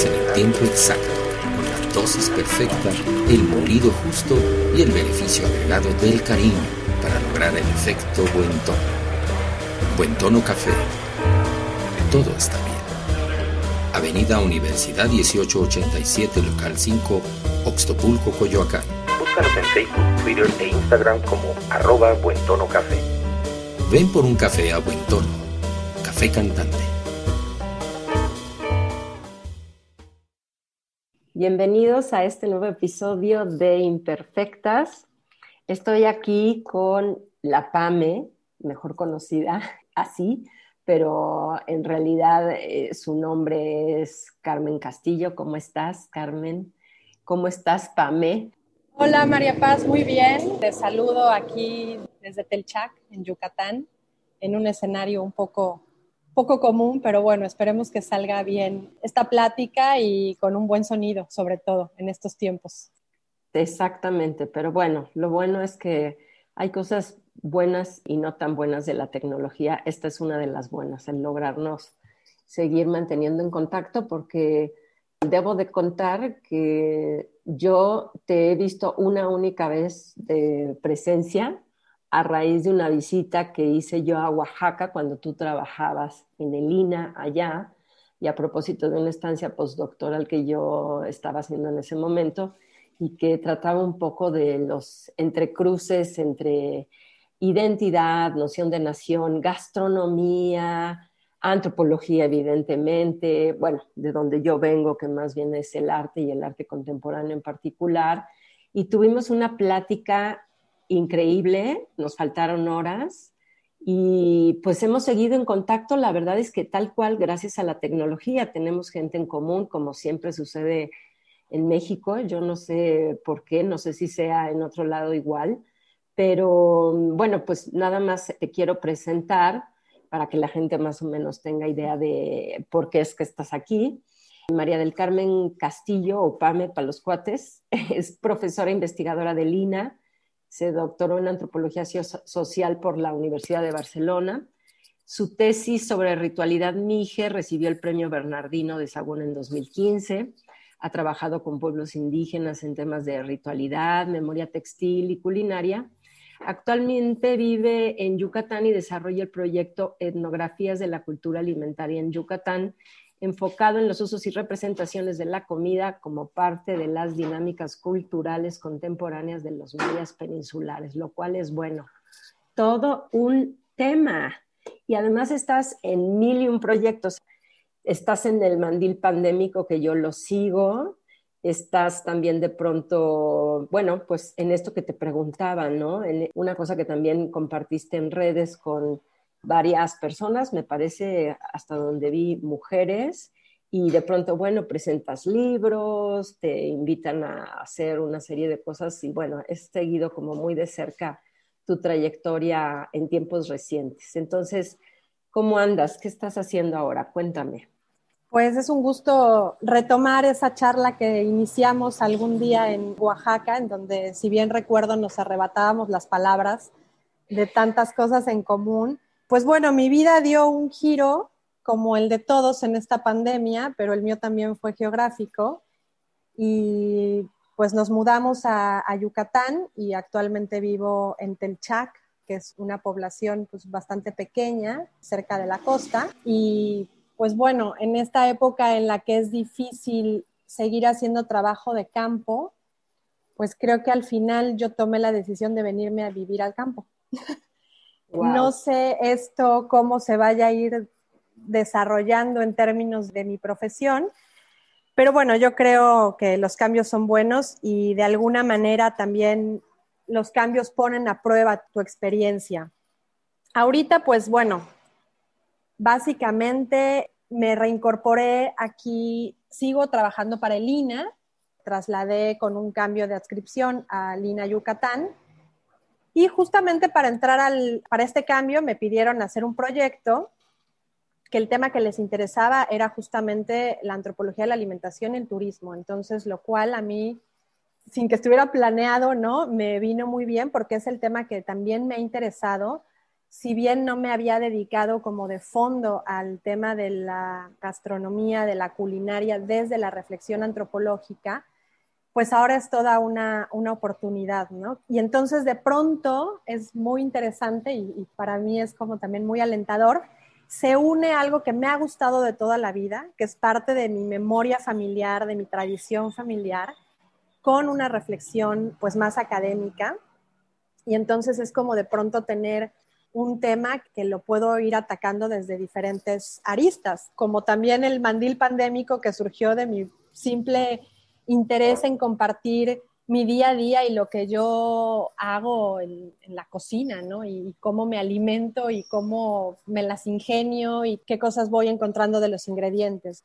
En el tiempo exacto, con la dosis perfecta, el molido justo y el beneficio agregado del cariño para lograr el efecto buen tono. Buen tono café. Todo está bien. Avenida Universidad 1887, local 5, Oxtopulco, Coyoacán. Búscanos en Facebook, Twitter e Instagram como arroba buen tono café. Ven por un café a buen tono. Café cantante. Bienvenidos a este nuevo episodio de Imperfectas. Estoy aquí con la PAME, mejor conocida así, pero en realidad eh, su nombre es Carmen Castillo. ¿Cómo estás, Carmen? ¿Cómo estás, Pame? Hola, María Paz, muy bien. Te saludo aquí desde Telchac, en Yucatán, en un escenario un poco, poco común, pero bueno, esperemos que salga bien esta plática y con un buen sonido, sobre todo en estos tiempos. Exactamente, pero bueno, lo bueno es que hay cosas buenas y no tan buenas de la tecnología. Esta es una de las buenas, el lograrnos seguir manteniendo en contacto porque debo de contar que yo te he visto una única vez de presencia a raíz de una visita que hice yo a Oaxaca cuando tú trabajabas en el INA allá y a propósito de una estancia postdoctoral que yo estaba haciendo en ese momento y que trataba un poco de los entrecruces entre identidad, noción de nación, gastronomía, antropología, evidentemente, bueno, de donde yo vengo, que más bien es el arte y el arte contemporáneo en particular. Y tuvimos una plática increíble, nos faltaron horas y pues hemos seguido en contacto. La verdad es que tal cual, gracias a la tecnología, tenemos gente en común, como siempre sucede en México. Yo no sé por qué, no sé si sea en otro lado igual, pero bueno, pues nada más te quiero presentar para que la gente más o menos tenga idea de por qué es que estás aquí. María del Carmen Castillo, o PAME para los cuates, es profesora investigadora de Lina, se doctoró en antropología social por la Universidad de Barcelona. Su tesis sobre ritualidad mije recibió el premio Bernardino de Sagún en 2015. Ha trabajado con pueblos indígenas en temas de ritualidad, memoria textil y culinaria Actualmente vive en Yucatán y desarrolla el proyecto Etnografías de la Cultura Alimentaria en Yucatán, enfocado en los usos y representaciones de la comida como parte de las dinámicas culturales contemporáneas de los mayas peninsulares, lo cual es bueno. Todo un tema. Y además estás en mil y un proyectos. Estás en el mandil pandémico que yo lo sigo, estás también de pronto, bueno, pues en esto que te preguntaba, ¿no? En una cosa que también compartiste en redes con varias personas, me parece hasta donde vi mujeres, y de pronto, bueno, presentas libros, te invitan a hacer una serie de cosas y bueno, he seguido como muy de cerca tu trayectoria en tiempos recientes. Entonces, ¿cómo andas? ¿Qué estás haciendo ahora? Cuéntame. Pues es un gusto retomar esa charla que iniciamos algún día en Oaxaca, en donde, si bien recuerdo, nos arrebatábamos las palabras de tantas cosas en común. Pues bueno, mi vida dio un giro como el de todos en esta pandemia, pero el mío también fue geográfico. Y pues nos mudamos a, Yucatán y actualmente vivo en Telchac, que es una población pues, bastante pequeña, cerca de la costa. Y pues bueno, en esta época en la que es difícil seguir haciendo trabajo de campo, pues creo que al final yo tomé la decisión de venirme a vivir al campo. No sé esto cómo se vaya a ir desarrollando en términos de mi profesión, Pero bueno, yo creo que los cambios son buenos y de alguna manera también los cambios ponen a prueba tu experiencia. Ahorita, pues bueno, básicamente me reincorporé aquí, sigo trabajando para el INA, trasladé con un cambio de adscripción a Lina Yucatán. Y justamente para entrar al, para este cambio me pidieron hacer un proyecto que el tema que les interesaba era justamente la antropología de la alimentación y el turismo. Entonces, lo cual a mí, sin que estuviera planeado, ¿no? Me vino muy bien porque es el tema que también me ha interesado. Si bien no me había dedicado como de fondo al tema de la gastronomía, de la culinaria, desde la reflexión antropológica, pues ahora es toda una, oportunidad, ¿no? Y entonces de pronto es muy interesante y, y para mí es como también muy alentador se une algo que me ha gustado de toda la vida, que es parte de mi memoria familiar, de mi tradición familiar, con una reflexión pues más académica. Y entonces es como de pronto tener un tema que lo puedo ir atacando desde diferentes aristas, como también el mandil pandémico que surgió de mi simple interés en compartir mi día a día y lo que yo hago en, la cocina, ¿no? Y, cómo me alimento y cómo me las ingenio y qué cosas voy encontrando de los ingredientes.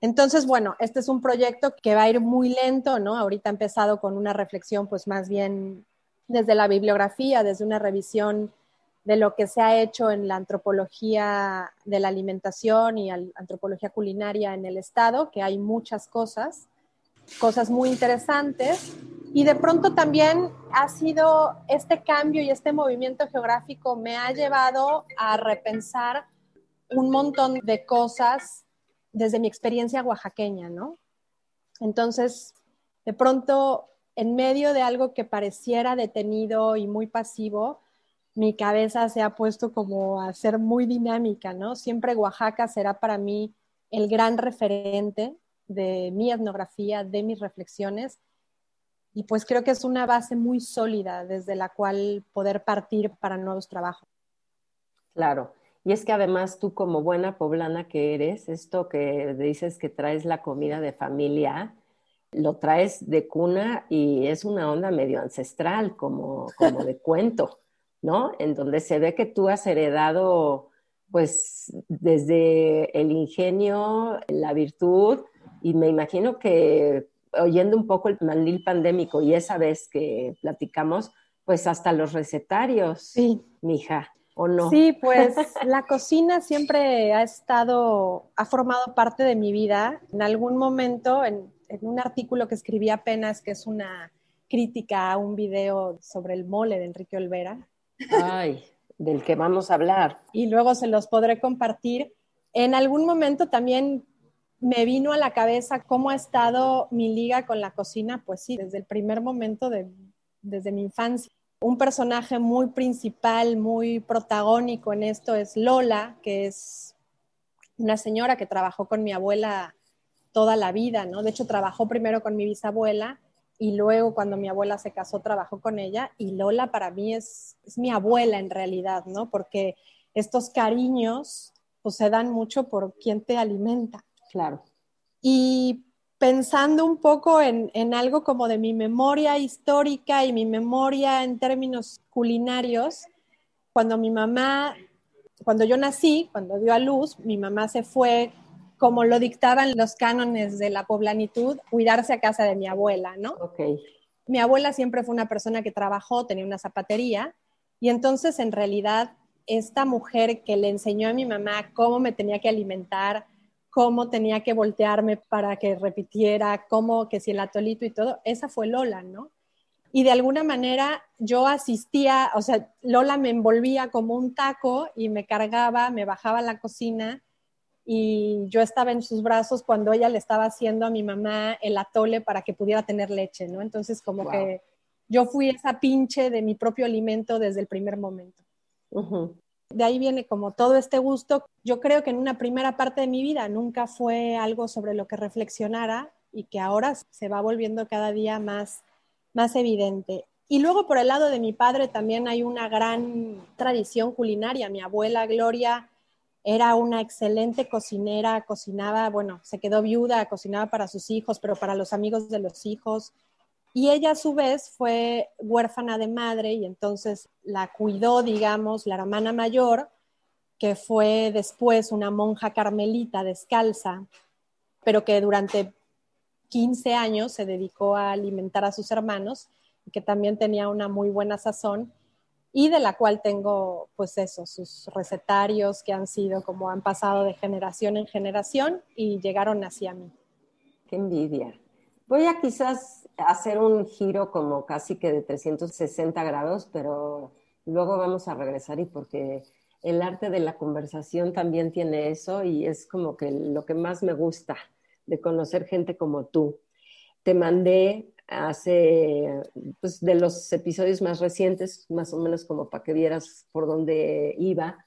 Entonces, bueno, este es un proyecto que va a ir muy lento, ¿no? Ahorita he empezado con una reflexión, pues más bien desde la bibliografía, desde una revisión de lo que se ha hecho en la antropología de la alimentación y antropología culinaria en el Estado, que hay muchas cosas, cosas muy interesantes, y de pronto también ha sido este cambio y este movimiento geográfico me ha llevado a repensar un montón de cosas desde mi experiencia oaxaqueña, ¿no? Entonces, de pronto, en medio de algo que pareciera detenido y muy pasivo, mi cabeza se ha puesto como a ser muy dinámica, ¿no? Siempre Oaxaca será para mí el gran referente de mi etnografía, de mis reflexiones y pues creo que es una base muy sólida desde la cual poder partir para nuevos trabajos. Claro. Y es que además tú como buena poblana que eres, esto que dices que traes la comida de familia, lo traes de cuna y es una onda medio ancestral, como, como de cuento, ¿no? En donde se ve que tú has heredado, pues, desde el ingenio, la virtud, y me imagino que oyendo un poco el mandil pandémico y esa vez que platicamos, pues hasta los recetarios, sí. mija, ¿o no? Sí, pues la cocina siempre ha estado, ha formado parte de mi vida. En algún momento, en, en un artículo que escribí apenas, que es una crítica a un video sobre el mole de Enrique Olvera. Ay, del que vamos a hablar. Y luego se los podré compartir. En algún momento también me vino a la cabeza cómo ha estado mi liga con la cocina, pues sí, desde el primer momento, de, desde mi infancia. Un personaje muy principal, muy protagónico en esto es Lola, que es una señora que trabajó con mi abuela toda la vida, ¿no? De hecho, trabajó primero con mi bisabuela y luego cuando mi abuela se casó trabajó con ella y Lola para mí es, es mi abuela en realidad, ¿no? Porque estos cariños pues se dan mucho por quien te alimenta. Claro. Y pensando un poco en, algo como de mi memoria histórica y mi memoria en términos culinarios, cuando mi mamá, cuando yo nací, cuando dio a luz, mi mamá se fue, como lo dictaban los cánones de la poblanitud, cuidarse a casa de mi abuela, ¿no? Ok. Mi abuela siempre fue una persona que trabajó, tenía una zapatería, y entonces en realidad esta mujer que le enseñó a mi mamá cómo me tenía que alimentar, cómo tenía que voltearme para que repitiera, cómo que si el atolito y todo, esa fue Lola, ¿no? Y de alguna manera yo asistía, o sea, Lola me envolvía como un taco y me cargaba, me bajaba a la cocina y yo estaba en sus brazos cuando ella le estaba haciendo a mi mamá el atole para que pudiera tener leche, ¿no? Entonces como que yo fui esa pinche de mi propio alimento desde el primer momento. De ahí viene como todo este gusto. Yo creo que en una primera parte de mi vida nunca fue algo sobre lo que reflexionara y que ahora se va volviendo cada día más, más evidente. Y luego por el lado de mi padre también hay una gran tradición culinaria. Mi abuela Gloria era una excelente cocinera, cocinaba, bueno, se quedó viuda, cocinaba para sus hijos, pero para los amigos de los hijos. Y ella a su vez fue huérfana de madre y entonces la cuidó, digamos, la hermana mayor, que fue después una monja carmelita descalza, pero que durante 15 años se dedicó a alimentar a sus hermanos y que también tenía una muy buena sazón y de la cual tengo, pues eso, sus recetarios que han sido como han pasado de generación en generación y llegaron hacia mí. Qué envidia. Voy a quizás hacer un giro como casi que de 360 grados, pero luego vamos a regresar y porque el arte de la conversación también tiene eso y es como que lo que más me gusta de conocer gente como tú. Te mandé hace, pues, de los episodios más recientes, más o menos como para que vieras por dónde iba,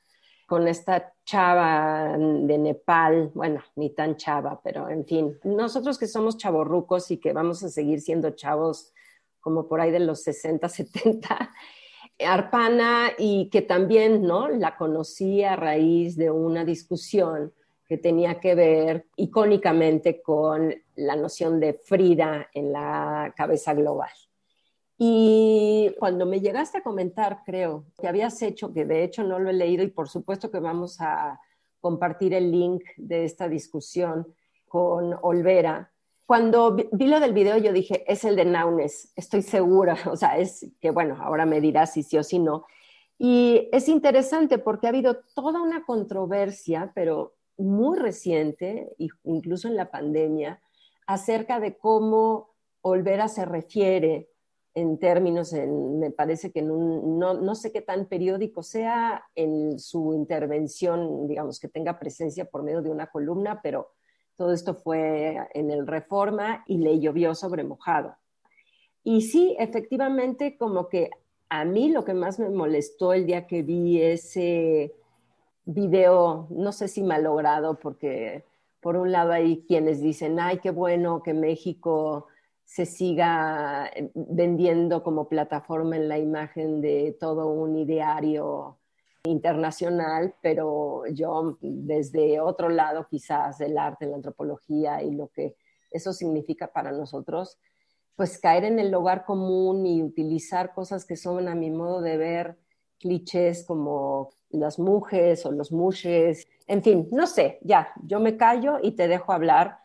con esta chava de Nepal, bueno, ni tan chava, pero en fin, nosotros que somos chavorrucos y que vamos a seguir siendo chavos como por ahí de los 60, 70, Arpana y que también, ¿no? La conocí a raíz de una discusión que tenía que ver icónicamente con la noción de Frida en la cabeza global. Y cuando me llegaste a comentar, creo, que habías hecho, que de hecho no lo he leído y por supuesto que vamos a compartir el link de esta discusión con Olvera. Cuando vi lo del video yo dije, es el de Naunes, estoy segura, o sea, es que bueno, ahora me dirás si sí o si no. Y es interesante porque ha habido toda una controversia, pero muy reciente, incluso en la pandemia, acerca de cómo Olvera se refiere en términos, me parece que en un, no, no, sé qué tan periódico sea en su intervención, digamos, que tenga presencia por medio de una columna, pero todo esto fue en el Reforma y le llovió sobre mojado. Y sí, efectivamente, como que a mí lo que más me molestó el día que vi ese video, no sé si malogrado, porque por un lado hay quienes dicen, ay, qué bueno que México se siga eh, vendiendo como plataforma en la imagen de todo un ideario internacional, pero yo desde otro lado quizás el arte, la antropología y lo que eso significa para nosotros, pues caer en el hogar común y utilizar cosas que son a mi modo de ver clichés como las mujeres o los mushes, en fin, no sé, ya, yo me callo y te dejo hablar,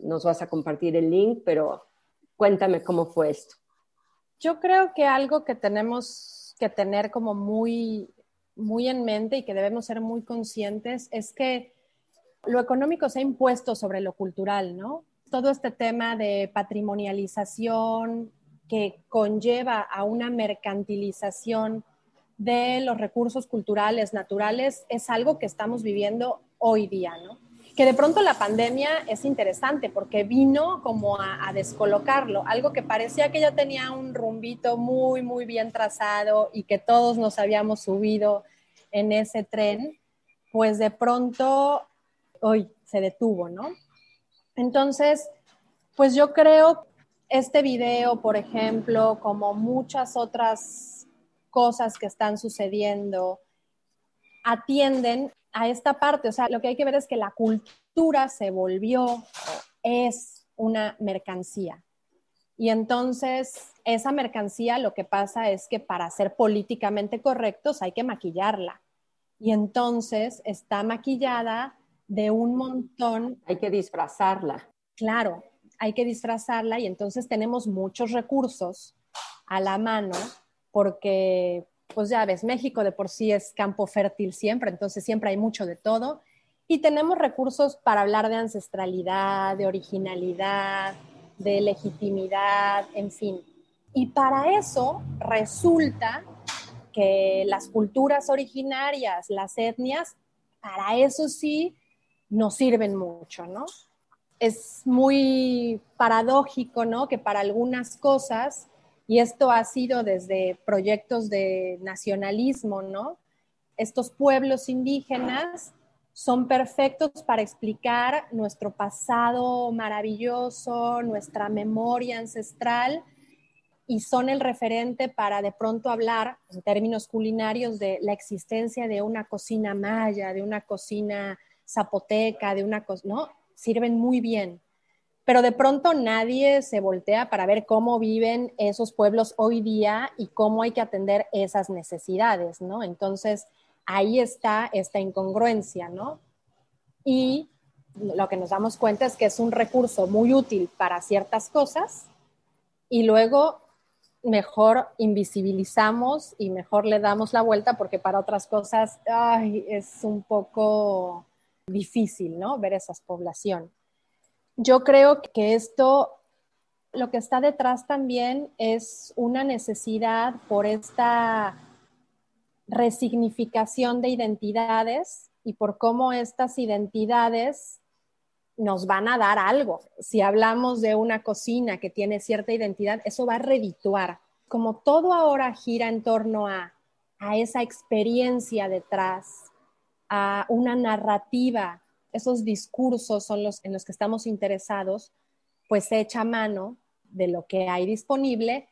nos vas a compartir el link, pero cuéntame cómo fue esto. Yo creo que algo que tenemos que tener como muy, muy en mente y que debemos ser muy conscientes es que lo económico se ha impuesto sobre lo cultural, ¿no? Todo este tema de patrimonialización que conlleva a una mercantilización de los recursos culturales naturales es algo que estamos viviendo hoy día, ¿no? Que de pronto la pandemia es interesante porque vino como a, descolocarlo, algo que parecía que ya tenía un rumbito muy, muy bien trazado y que todos nos habíamos subido en ese tren, pues de pronto hoy se detuvo, ¿no? Entonces, pues yo creo este video, por ejemplo, como muchas otras cosas que están sucediendo atienden a esta parte. O sea, lo que hay que ver es que la cultura se volvió, es una mercancía. Y entonces esa mercancía lo que pasa es que para ser políticamente correctos hay que maquillarla. Y entonces está maquillada de un montón. Hay que disfrazarla. Claro, hay que disfrazarla y entonces tenemos muchos recursos a la mano porque, pues ya ves, México de por sí es campo fértil siempre, entonces siempre hay mucho de todo. Y tenemos recursos para hablar de ancestralidad, de originalidad, de legitimidad, en fin. Y para eso resulta que las culturas originarias, las etnias, para eso sí nos sirven mucho, ¿no? Es muy paradójico, ¿no? Que para algunas cosas y esto ha sido desde proyectos de nacionalismo, ¿no? Estos pueblos indígenas son perfectos para explicar nuestro pasado maravilloso, nuestra memoria ancestral, y son el referente para de pronto hablar en términos culinarios de la existencia de una cocina maya, de una cocina zapoteca, de una cosa, ¿no? Sirven muy bien. Pero de pronto nadie se voltea para ver cómo viven esos pueblos hoy día y cómo hay que atender esas necesidades, ¿no? Entonces, ahí está esta incongruencia, ¿no? Y lo que nos damos cuenta es que es un recurso muy útil para ciertas cosas y luego mejor invisibilizamos y mejor le damos la vuelta porque para otras cosas es un poco difícil, ¿no? Ver esa población. Yo creo que esto, lo que está detrás también es una necesidad por esta resignificación de identidades y por cómo estas identidades nos van a dar algo. Si hablamos de una cocina que tiene cierta identidad, eso va a redituar. Como todo ahora gira en torno a, a esa experiencia detrás, a una narrativa, esos discursos son los en los que estamos interesados, pues se echa mano de lo que hay disponible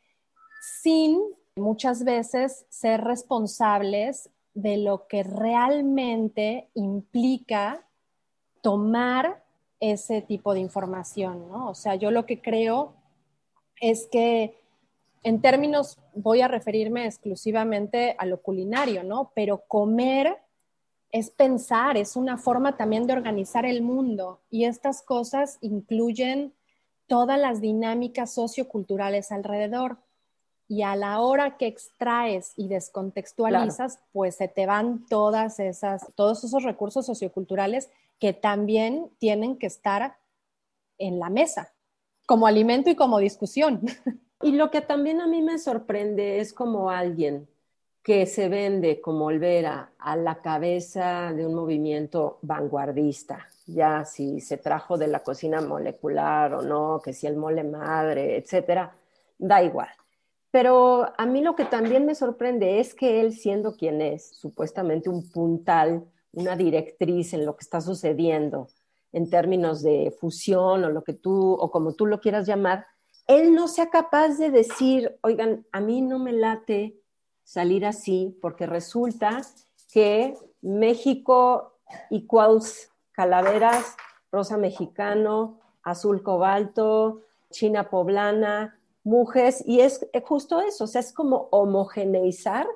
sin muchas veces ser responsables de lo que realmente implica tomar ese tipo de información, ¿no? O sea, yo lo que creo es que en términos, voy a referirme exclusivamente a lo culinario, ¿no? Pero comer es pensar, es una forma también de organizar el mundo y estas cosas incluyen todas las dinámicas socioculturales alrededor. Y a la hora que extraes y descontextualizas, pues se te van todas esas, todos esos recursos socioculturales que también tienen que estar en la mesa, como alimento y como discusión. Y lo que también a mí me sorprende es como alguien que se vende como Olvera a la cabeza de un movimiento vanguardista, ya si se trajo de la cocina molecular o no, que si el mole madre, etcétera, da igual. Pero a mí lo que también me sorprende es que él, siendo quien es, supuestamente un puntal una directriz en lo que está sucediendo en términos de fusión o lo que tú, o como tú lo quieras llamar, él no sea capaz de decir, oigan, a mí no me late salir así, porque resulta que México equals calaveras, rosa mexicano, azul cobalto, china poblana, mujeres, y es justo eso, o sea, es como homogeneizar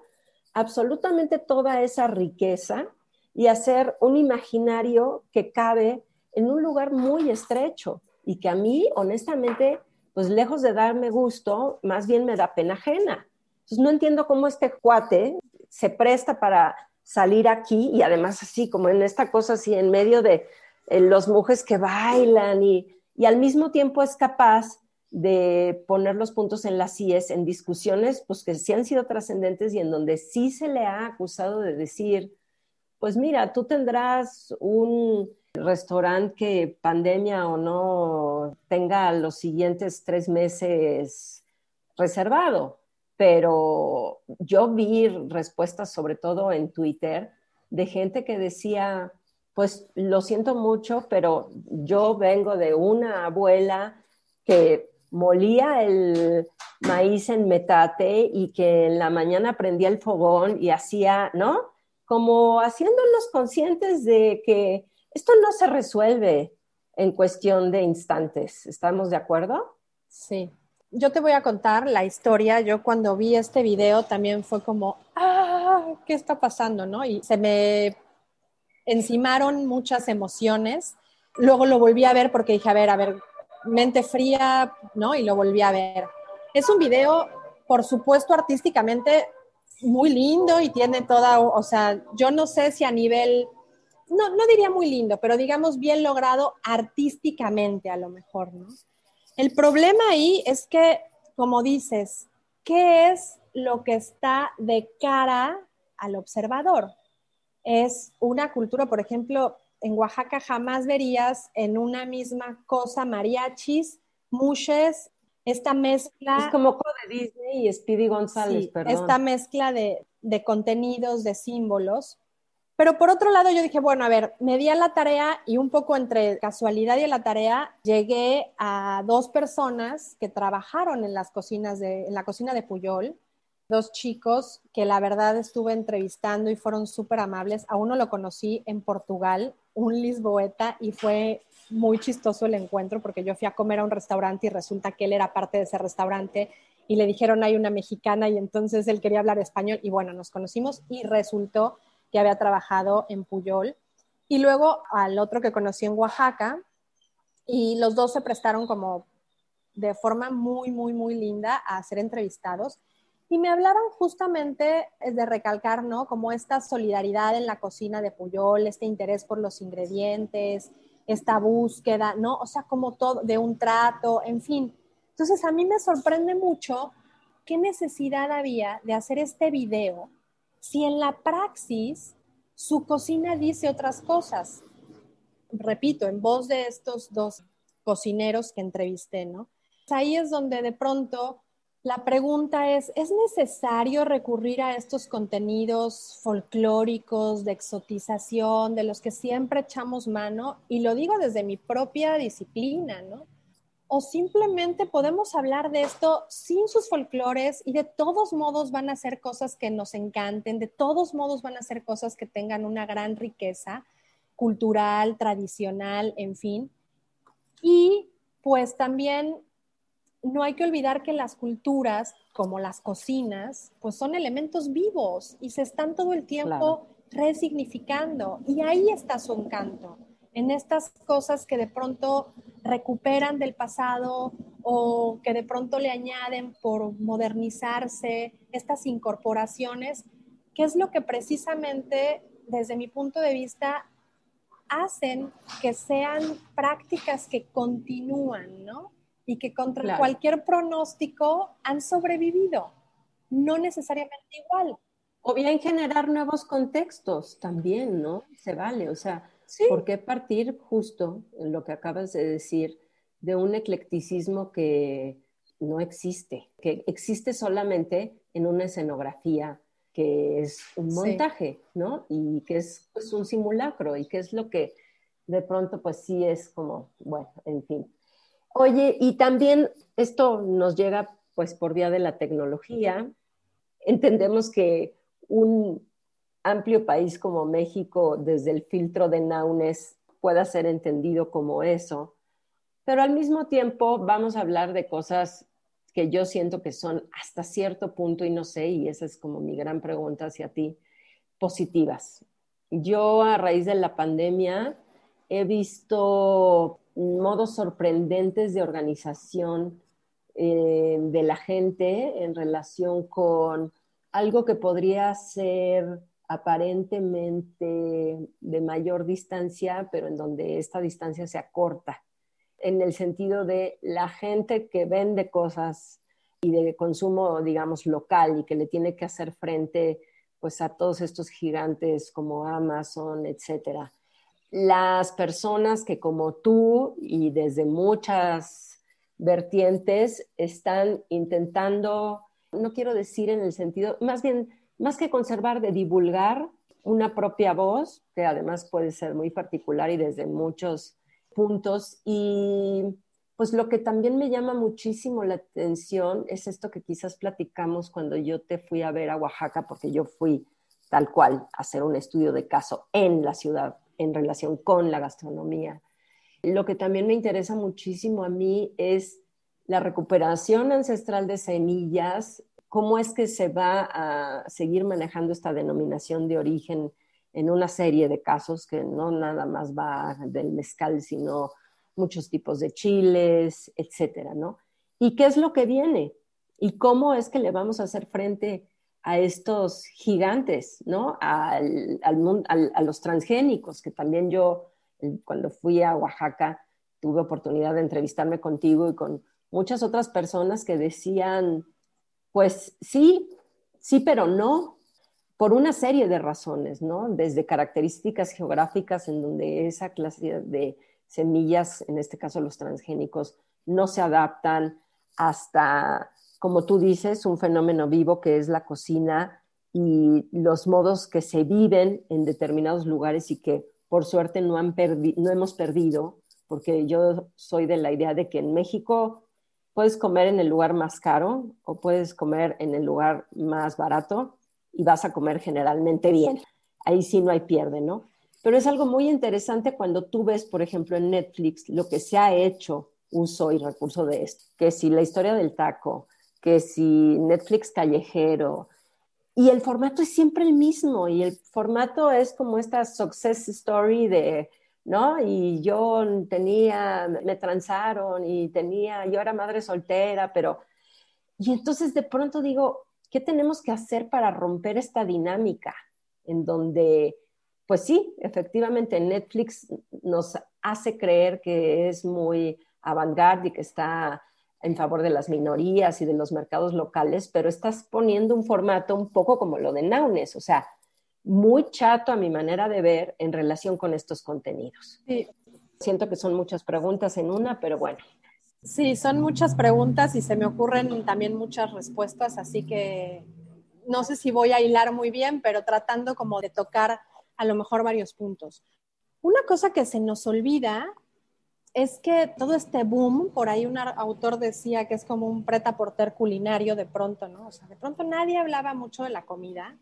absolutamente toda esa riqueza y hacer un imaginario que cabe en un lugar muy estrecho y que a mí, honestamente, pues lejos de darme gusto, más bien me da pena ajena. Entonces no entiendo cómo este cuate se presta para salir aquí y además así como en esta cosa así en medio de eh, los mujeres que bailan y, y al mismo tiempo es capaz de poner los puntos en las CIES en discusiones pues que sí han sido trascendentes y en donde sí se le ha acusado de decir pues mira, tú tendrás un restaurante que pandemia o no tenga los siguientes tres meses reservado, pero yo vi respuestas sobre todo en Twitter de gente que decía, pues lo siento mucho, pero yo vengo de una abuela que molía el maíz en metate y que en la mañana prendía el fogón y hacía, ¿no? como haciéndolos conscientes de que esto no se resuelve en cuestión de instantes. ¿Estamos de acuerdo? Sí. Yo te voy a contar la historia. Yo cuando vi este video también fue como, ah, ¿qué está pasando? ¿No? Y se me encimaron muchas emociones. Luego lo volví a ver porque dije, a ver, a ver, mente fría, ¿no? Y lo volví a ver. Es un video, por supuesto, artísticamente muy lindo y tiene toda, o sea, yo no sé si a nivel, no, no diría muy lindo, pero digamos bien logrado artísticamente a lo mejor, ¿no? El problema ahí es que, como dices, ¿qué es lo que está de cara al observador? Es una cultura, por ejemplo, en Oaxaca jamás verías en una misma cosa mariachis, mushes esta mezcla... Es como de Disney y Speedy González, perdón. Esta mezcla de, de, contenidos, de símbolos. Pero por otro lado, yo dije, bueno, a ver, me di a la tarea y un poco entre casualidad y la tarea, llegué a dos personas que trabajaron en las cocinas de, en la cocina de Puyol, dos chicos que la verdad estuve entrevistando y fueron súper amables. A uno lo conocí en Portugal, un lisboeta, y fue muy chistoso el encuentro porque yo fui a comer a un restaurante y resulta que él era parte de ese restaurante y le dijeron hay una mexicana y entonces él quería hablar español y bueno, nos conocimos y resultó que había trabajado en Puyol. Y luego al otro que conocí en Oaxaca y los dos se prestaron como de forma muy, muy, muy linda a ser entrevistados y me hablaban justamente de recalcar, ¿no? Como esta solidaridad en la cocina de Puyol, este interés por los ingredientes, esta búsqueda, ¿no? O sea, como todo, de un trato, en fin. Entonces, a mí me sorprende mucho qué necesidad había de hacer este video si en la praxis su cocina dice otras cosas. Repito, en voz de estos dos cocineros que entrevisté, ¿no? Ahí es donde de pronto la pregunta es, ¿es necesario recurrir a estos contenidos folclóricos de exotización, de los que siempre echamos mano? Y lo digo desde mi propia disciplina, ¿no? O simplemente podemos hablar de esto sin sus folclores y de todos modos van a ser cosas que nos encanten, de todos modos van a ser cosas que tengan una gran riqueza cultural, tradicional, en fin. Y pues también no hay que olvidar que las culturas, como las cocinas, pues son elementos vivos y se están todo el tiempo resignificando. Y ahí está su encanto, en estas cosas que de pronto recuperan del pasado o que de pronto le añaden por modernizarse, estas incorporaciones, que es lo que precisamente, desde mi punto de vista, hacen que sean prácticas que continúan, ¿no? y que contra cualquier pronóstico han sobrevivido, no necesariamente igual. O bien generar nuevos contextos también, ¿no? Se vale, o sea, ¿por qué partir justo en lo que acabas de decir de un eclecticismo que no existe, que existe solamente en una escenografía que es un montaje, ¿no? Y que es pues, un simulacro y que es lo que de pronto pues sí es como, bueno, en fin, Oye, y también esto nos llega pues por vía de la tecnología. Entendemos que un amplio país como México, desde el filtro de Naunes, pueda ser entendido como eso, pero al mismo tiempo vamos a hablar de cosas que yo siento que son hasta cierto punto, y no sé, y esa es como mi gran pregunta hacia ti, positivas. Yo a raíz de la pandemia he visto modos sorprendentes de organización eh, de la gente en relación con algo que podría ser aparentemente de mayor distancia, pero en donde esta distancia se acorta, en el sentido de la gente que vende cosas y de consumo, digamos, local y que le tiene que hacer frente pues a todos estos gigantes como Amazon, etcétera. Las personas que como tú y desde muchas vertientes están intentando, no quiero decir en el sentido, más bien, más que conservar, de divulgar una propia voz, que además puede ser muy particular y desde muchos puntos. Y pues lo que también me llama muchísimo la atención es esto que quizás platicamos cuando yo te fui a ver a Oaxaca, porque yo fui tal cual a hacer un estudio de caso en la ciudad en relación con la gastronomía. Lo que también me interesa muchísimo a mí es la recuperación ancestral de semillas, cómo es que se va a seguir manejando esta denominación de origen en una serie de casos que no nada más va del mezcal, sino muchos tipos de chiles, etcétera, ¿no? ¿Y qué es lo que viene? ¿Y cómo es que le vamos a hacer frente a estos gigantes, ¿no? Al, a los transgénicos, que también yo, cuando fui a Oaxaca, tuve oportunidad de entrevistarme contigo y con muchas otras personas que decían, pues sí, sí, pero no, por una serie de razones, ¿no? Desde características geográficas en donde esa clase de semillas, en este caso los transgénicos, no se adaptan hasta como tú dices, un fenómeno vivo que es la cocina y los modos que se viven en determinados lugares y que por suerte no, han no hemos perdido, porque yo soy de la idea de que en México puedes comer en el lugar más caro o puedes comer en el lugar más barato y vas a comer generalmente bien. Ahí sí no hay pierde, ¿no? Pero es algo muy interesante cuando tú ves, por ejemplo, en Netflix lo que se ha hecho uso y recurso de esto, que si la historia del taco, que si Netflix callejero, y el formato es siempre el mismo, y el formato es como esta success story de, ¿no? Y yo tenía, me transaron y tenía, yo era madre soltera, pero, y entonces de pronto digo, ¿qué tenemos que hacer para romper esta dinámica en donde pues sí, efectivamente Netflix nos hace creer que es muy avant y que está en favor de las minorías y de los mercados locales, pero estás poniendo un formato un poco como lo de Naunes, o sea, muy chato a mi manera de ver en relación con estos contenidos. Sí. Siento que son muchas preguntas en una, pero bueno. Sí, son muchas preguntas y se me ocurren también muchas respuestas, así que no sé si voy a hilar muy bien, pero tratando como de tocar a lo mejor varios puntos. Una cosa que se nos olvida es que todo este boom, por ahí un autor decía que es como un preta porter culinario de pronto, ¿no? O sea, de pronto nadie hablaba mucho de la comida,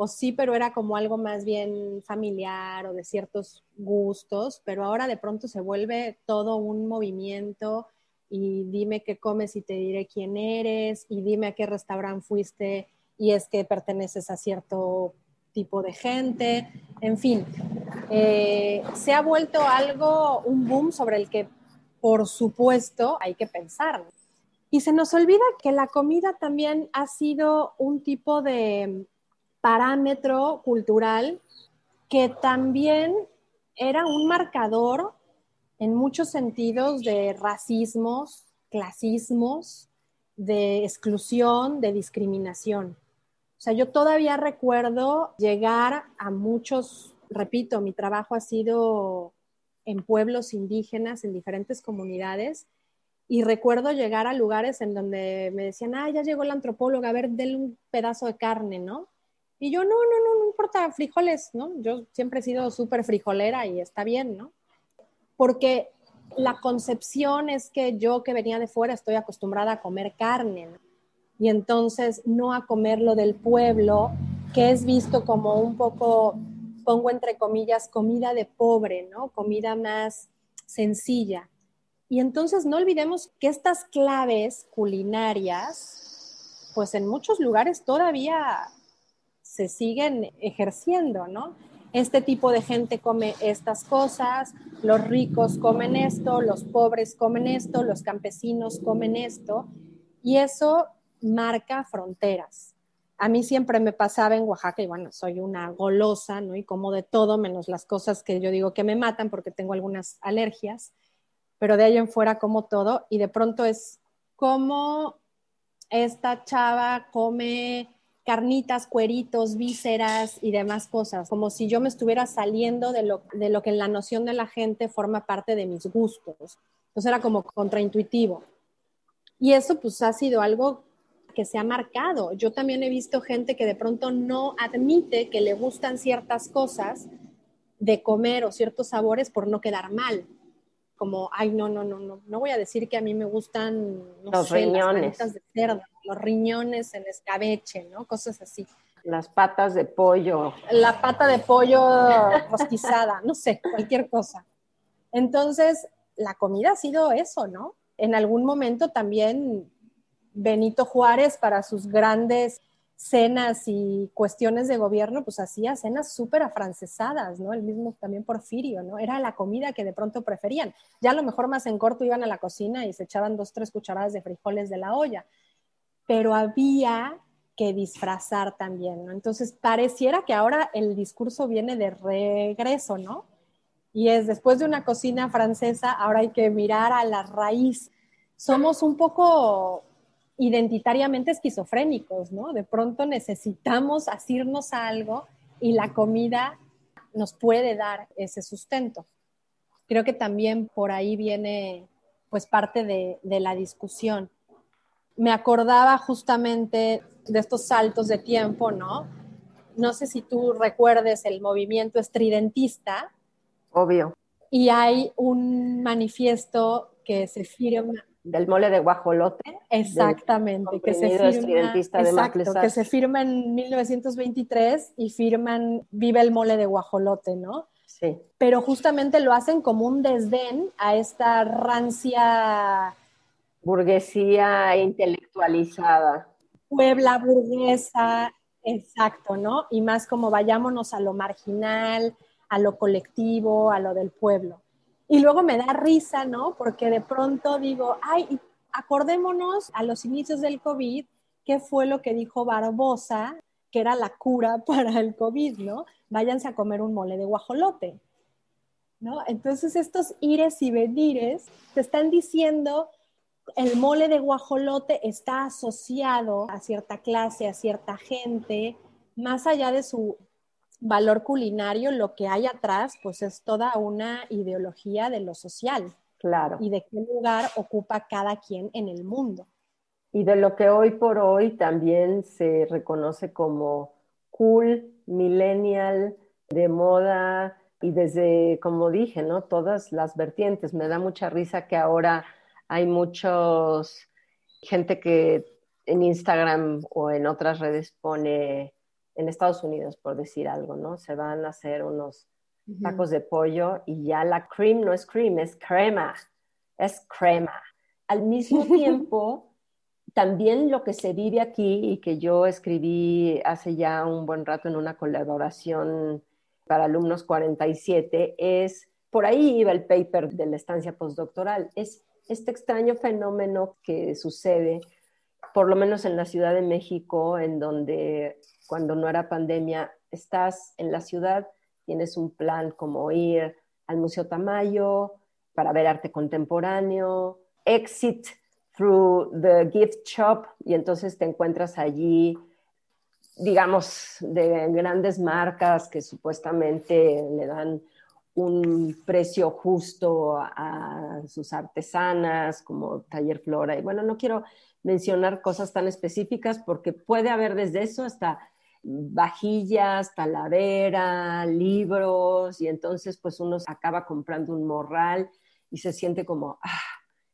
o sí, pero era como algo más bien familiar o de ciertos gustos, pero ahora de pronto se vuelve todo un movimiento y dime qué comes y te diré quién eres y dime a qué restaurante fuiste y es que perteneces a cierto tipo de gente, en fin, eh, se ha vuelto algo, un boom sobre el que por supuesto hay que pensar. Y se nos olvida que la comida también ha sido un tipo de parámetro cultural que también era un marcador en muchos sentidos de racismos, clasismos, de exclusión, de discriminación. O sea, yo todavía recuerdo llegar a muchos, repito, mi trabajo ha sido en pueblos indígenas, en diferentes comunidades, y recuerdo llegar a lugares en donde me decían, ah, ya llegó la antropóloga, a ver, denle un pedazo de carne, ¿no? Y yo, no, no, no, no importa, frijoles, ¿no? Yo siempre he sido súper frijolera y está bien, ¿no? Porque la concepción es que yo que venía de fuera estoy acostumbrada a comer carne, ¿no? y entonces no a comer lo del pueblo, que es visto como un poco, pongo entre comillas, comida de pobre, ¿no? Comida más sencilla. Y entonces no olvidemos que estas claves culinarias, pues en muchos lugares todavía se siguen ejerciendo, ¿no? Este tipo de gente come estas cosas, los ricos comen esto, los pobres comen esto, los campesinos comen esto, y eso marca fronteras. A mí siempre me pasaba en Oaxaca, y bueno, soy una golosa, ¿no? Y como de todo, menos las cosas que yo digo que me matan porque tengo algunas alergias, pero de ahí en fuera como todo, y de pronto es como esta chava come carnitas, cueritos, vísceras y demás cosas, como si yo me estuviera saliendo de lo, de lo que en la noción de la gente forma parte de mis gustos. Entonces era como contraintuitivo. Y eso pues ha sido algo que se ha marcado. Yo también he visto gente que de pronto no admite que le gustan ciertas cosas de comer o ciertos sabores por no quedar mal. Como, ay, no, no, no, no, no voy a decir que a mí me gustan los riñones. Las de cerdo, los riñones en escabeche, ¿no? Cosas así. Las patas de pollo. La pata de pollo rostizada, no sé, cualquier cosa. Entonces, la comida ha sido eso, ¿no? En algún momento también Benito Juárez para sus grandes cenas y cuestiones de gobierno, pues hacía cenas súper afrancesadas, ¿no? El mismo también Porfirio, ¿no? Era la comida que de pronto preferían. Ya a lo mejor más en corto iban a la cocina y se echaban dos, tres cucharadas de frijoles de la olla, pero había que disfrazar también, ¿no? Entonces pareciera que ahora el discurso viene de regreso, ¿no? Y es después de una cocina francesa, ahora hay que mirar a la raíz. Somos un poco identitariamente esquizofrénicos, ¿no? De pronto necesitamos asirnos a algo y la comida nos puede dar ese sustento. Creo que también por ahí viene pues parte de, de la discusión. Me acordaba justamente de estos saltos de tiempo, ¿no? no sé si tú recuerdes el movimiento estridentista. Obvio. Y hay un manifiesto que se firma del mole de guajolote. Exactamente, que se, firma, exacto, que se firma en 1923 y firman Vive el mole de guajolote, ¿no? Sí. Pero justamente lo hacen como un desdén a esta rancia burguesía intelectualizada. Puebla burguesa, exacto, ¿no? Y más como vayámonos a lo marginal, a lo colectivo, a lo del pueblo. Y luego me da risa, ¿no? Porque de pronto digo, ay, acordémonos a los inicios del COVID, ¿qué fue lo que dijo Barbosa, que era la cura para el COVID, ¿no? Váyanse a comer un mole de guajolote, ¿no? Entonces estos ires y venires te están diciendo, el mole de guajolote está asociado a cierta clase, a cierta gente, más allá de su valor culinario, lo que hay atrás, pues es toda una ideología de lo social. Claro. Y de qué lugar ocupa cada quien en el mundo. Y de lo que hoy por hoy también se reconoce como cool, millennial, de moda, y desde, como dije, ¿no? Todas las vertientes. Me da mucha risa que ahora hay muchos gente que en Instagram o en otras redes pone en Estados Unidos, por decir algo, ¿no? Se van a hacer unos tacos de pollo y ya la cream no es cream, es crema, es crema. Al mismo tiempo, también lo que se vive aquí y que yo escribí hace ya un buen rato en una colaboración para alumnos 47 es, por ahí iba el paper de la estancia postdoctoral, es este extraño fenómeno que sucede, por lo menos en la Ciudad de México, en donde cuando no era pandemia, estás en la ciudad, tienes un plan como ir al Museo Tamayo para ver arte contemporáneo, exit through the gift shop y entonces te encuentras allí, digamos, de grandes marcas que supuestamente le dan un precio justo a sus artesanas como Taller Flora. Y bueno, no quiero mencionar cosas tan específicas porque puede haber desde eso hasta vajillas, talavera, libros, y entonces pues uno acaba comprando un morral y se siente como ah,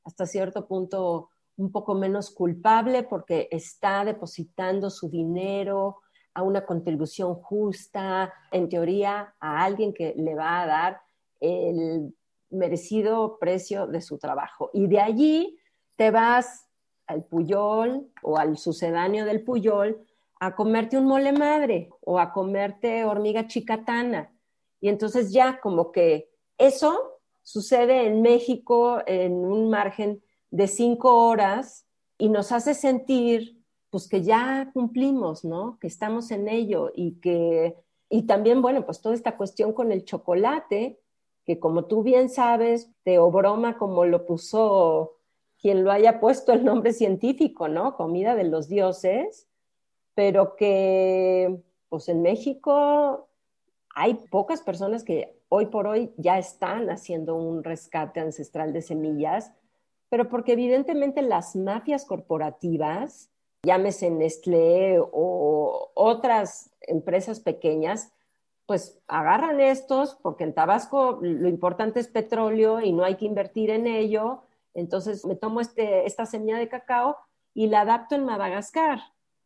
hasta cierto punto un poco menos culpable porque está depositando su dinero a una contribución justa, en teoría, a alguien que le va a dar el merecido precio de su trabajo. Y de allí te vas al Puyol o al sucedáneo del Puyol a comerte un mole madre o a comerte hormiga chicatana. Y entonces ya como que eso sucede en México en un margen de cinco horas y nos hace sentir pues que ya cumplimos, ¿no? Que estamos en ello y que, y también, bueno, pues toda esta cuestión con el chocolate, que como tú bien sabes, te o broma como lo puso quien lo haya puesto el nombre científico, ¿no? Comida de los dioses, pero que pues en México hay pocas personas que hoy por hoy ya están haciendo un rescate ancestral de semillas, pero porque evidentemente las mafias corporativas, llámese Nestlé o otras empresas pequeñas, pues agarran estos, porque en Tabasco lo importante es petróleo y no hay que invertir en ello, entonces me tomo este, esta semilla de cacao y la adapto en Madagascar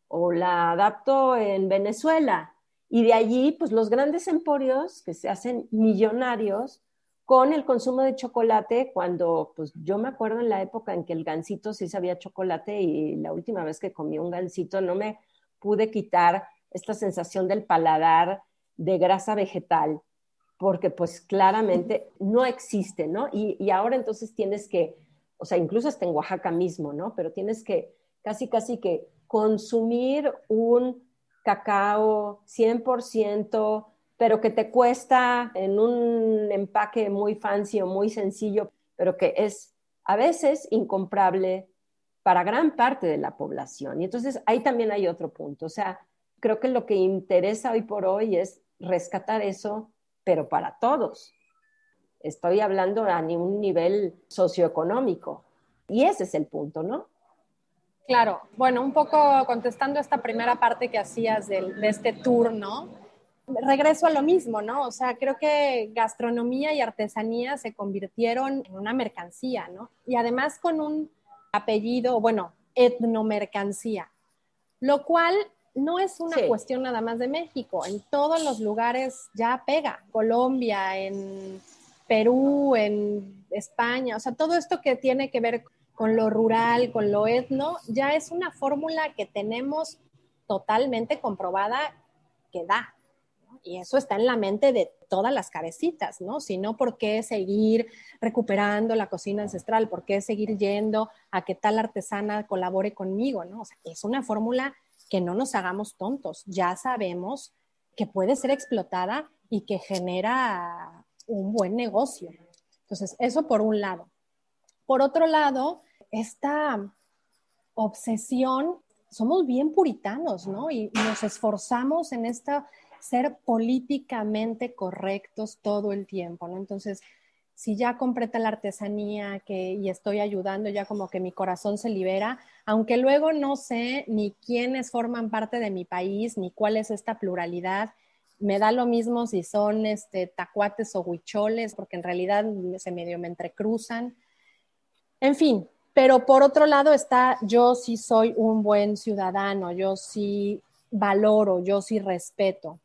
o la adapto en Venezuela. Y de allí, pues los grandes emporios que se hacen millonarios con el consumo de chocolate, cuando, pues yo me acuerdo en la época en que el gansito sí sabía chocolate y la última vez que comí un gansito no me pude quitar esta sensación del paladar de grasa vegetal, porque pues claramente no existe, ¿no? Y, y ahora entonces tienes que, o sea, incluso hasta en Oaxaca mismo, ¿no? Pero tienes que casi, casi que consumir un cacao 100%, pero que te cuesta en un empaque muy fancy o muy sencillo, pero que es a veces incomprable para gran parte de la población. Y entonces ahí también hay otro punto. O sea, creo que lo que interesa hoy por hoy es rescatar eso, pero para todos. Estoy hablando a un nivel socioeconómico. Y ese es el punto, ¿no? Claro, bueno, un poco contestando esta primera parte que hacías de, de este tour, ¿no? regreso a lo mismo, ¿no? O sea, creo que gastronomía y artesanía se convirtieron en una mercancía, ¿no? Y además con un apellido, bueno, etnomercancía, lo cual no es una cuestión nada más de México, en todos los lugares ya pega, Colombia, en Perú, en España, o sea, todo esto que tiene que ver con lo rural, con lo etno, ya es una fórmula que tenemos totalmente comprobada que da, y eso está en la mente de todas las cabecitas, ¿no? Si no, ¿por qué seguir recuperando la cocina ancestral? ¿Por qué seguir yendo a que tal artesana colabore conmigo, ¿no? O sea, es una fórmula que no nos hagamos tontos. Ya sabemos que puede ser explotada y que genera un buen negocio. Entonces, eso por un lado. Por otro lado, esta obsesión, somos bien puritanos, ¿no? Y nos esforzamos en esta ser políticamente correctos todo el tiempo, ¿no? Entonces, si ya compré la artesanía que, y estoy ayudando, ya como que mi corazón se libera, aunque luego no sé ni quiénes forman parte de mi país, ni cuál es esta pluralidad, me da lo mismo si son este, tacuates o huicholes, porque en realidad se medio me entrecruzan. En fin, pero por otro lado está, yo sí soy un buen ciudadano, yo sí valoro, yo sí respeto.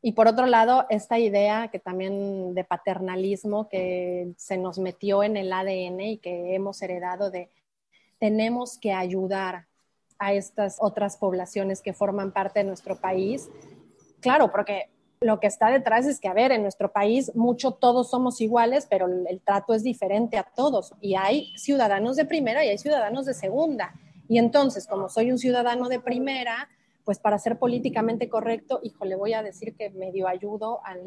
Y por otro lado, esta idea que también de paternalismo que se nos metió en el ADN y que hemos heredado de tenemos que ayudar a estas otras poblaciones que forman parte de nuestro país. Claro, porque lo que está detrás es que, a ver, en nuestro país mucho todos somos iguales, pero el trato es diferente a todos. Y hay ciudadanos de primera y hay ciudadanos de segunda. Y entonces, como soy un ciudadano de primera, pues para ser políticamente correcto, le voy a decir que medio ayudo al,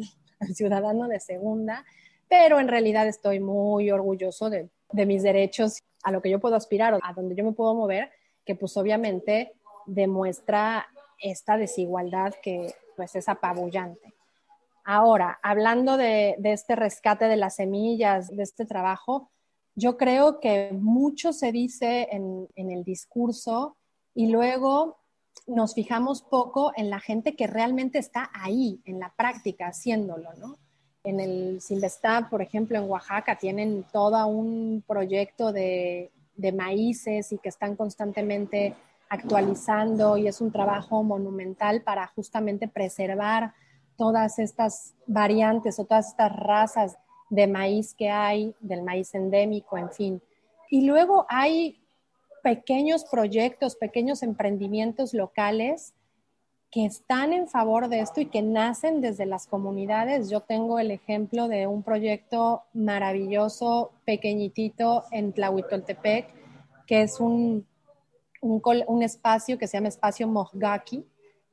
ciudadano de segunda, pero en realidad estoy muy orgulloso de, de, mis derechos, a lo que yo puedo aspirar a donde yo me puedo mover, que pues obviamente demuestra esta desigualdad que pues es apabullante. Ahora, hablando de, este rescate de las semillas, de este trabajo, yo creo que mucho se dice en, el discurso y luego nos fijamos poco en la gente que realmente está ahí, en la práctica, haciéndolo, ¿no? En el Simvestab, por ejemplo, en Oaxaca, tienen todo un proyecto de maíces y que están constantemente actualizando y es un trabajo monumental para justamente preservar todas estas variantes o todas estas razas de maíz que hay, del maíz endémico, en fin. Y luego hay pequeños proyectos, pequeños emprendimientos locales que están en favor de esto y que nacen desde las comunidades. Yo tengo el ejemplo de un proyecto maravilloso, pequeñitito en Tlahuitoltepec, que es un, un, espacio que se llama Espacio Mojgaki,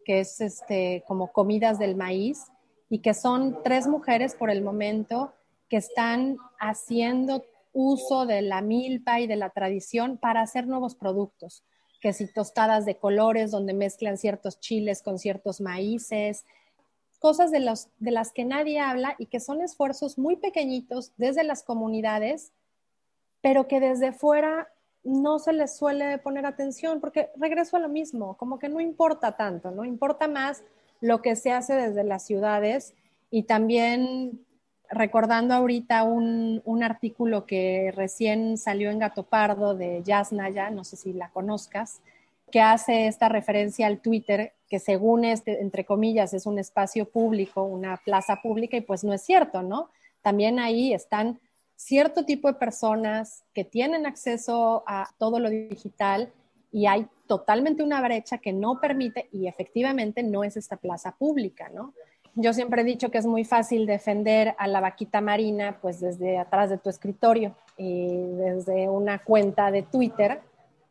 que es este, como comidas del maíz, y que son tres mujeres por el momento que están haciendo uso de la milpa y de la tradición para hacer nuevos productos, que si tostadas de colores donde mezclan ciertos chiles con ciertos maíces, cosas de, los, de las que nadie habla y que son esfuerzos muy pequeñitos desde las comunidades, pero que desde fuera no se les suele poner atención, porque regreso a lo mismo, como que no importa tanto, ¿no? Importa más lo que se hace desde las ciudades y también recordando ahorita un, artículo que recién salió en Gato Pardo de Yasnaya, no sé si la conozcas, que hace esta referencia al Twitter, que según este, entre comillas, es un espacio público, una plaza pública, y pues no es cierto, ¿no? También ahí están cierto tipo de personas que tienen acceso a todo lo digital y hay totalmente una brecha que no permite, y efectivamente no es esta plaza pública, ¿no? yo siempre he dicho que es muy fácil defender a la vaquita marina pues desde atrás de tu escritorio y desde una cuenta de Twitter,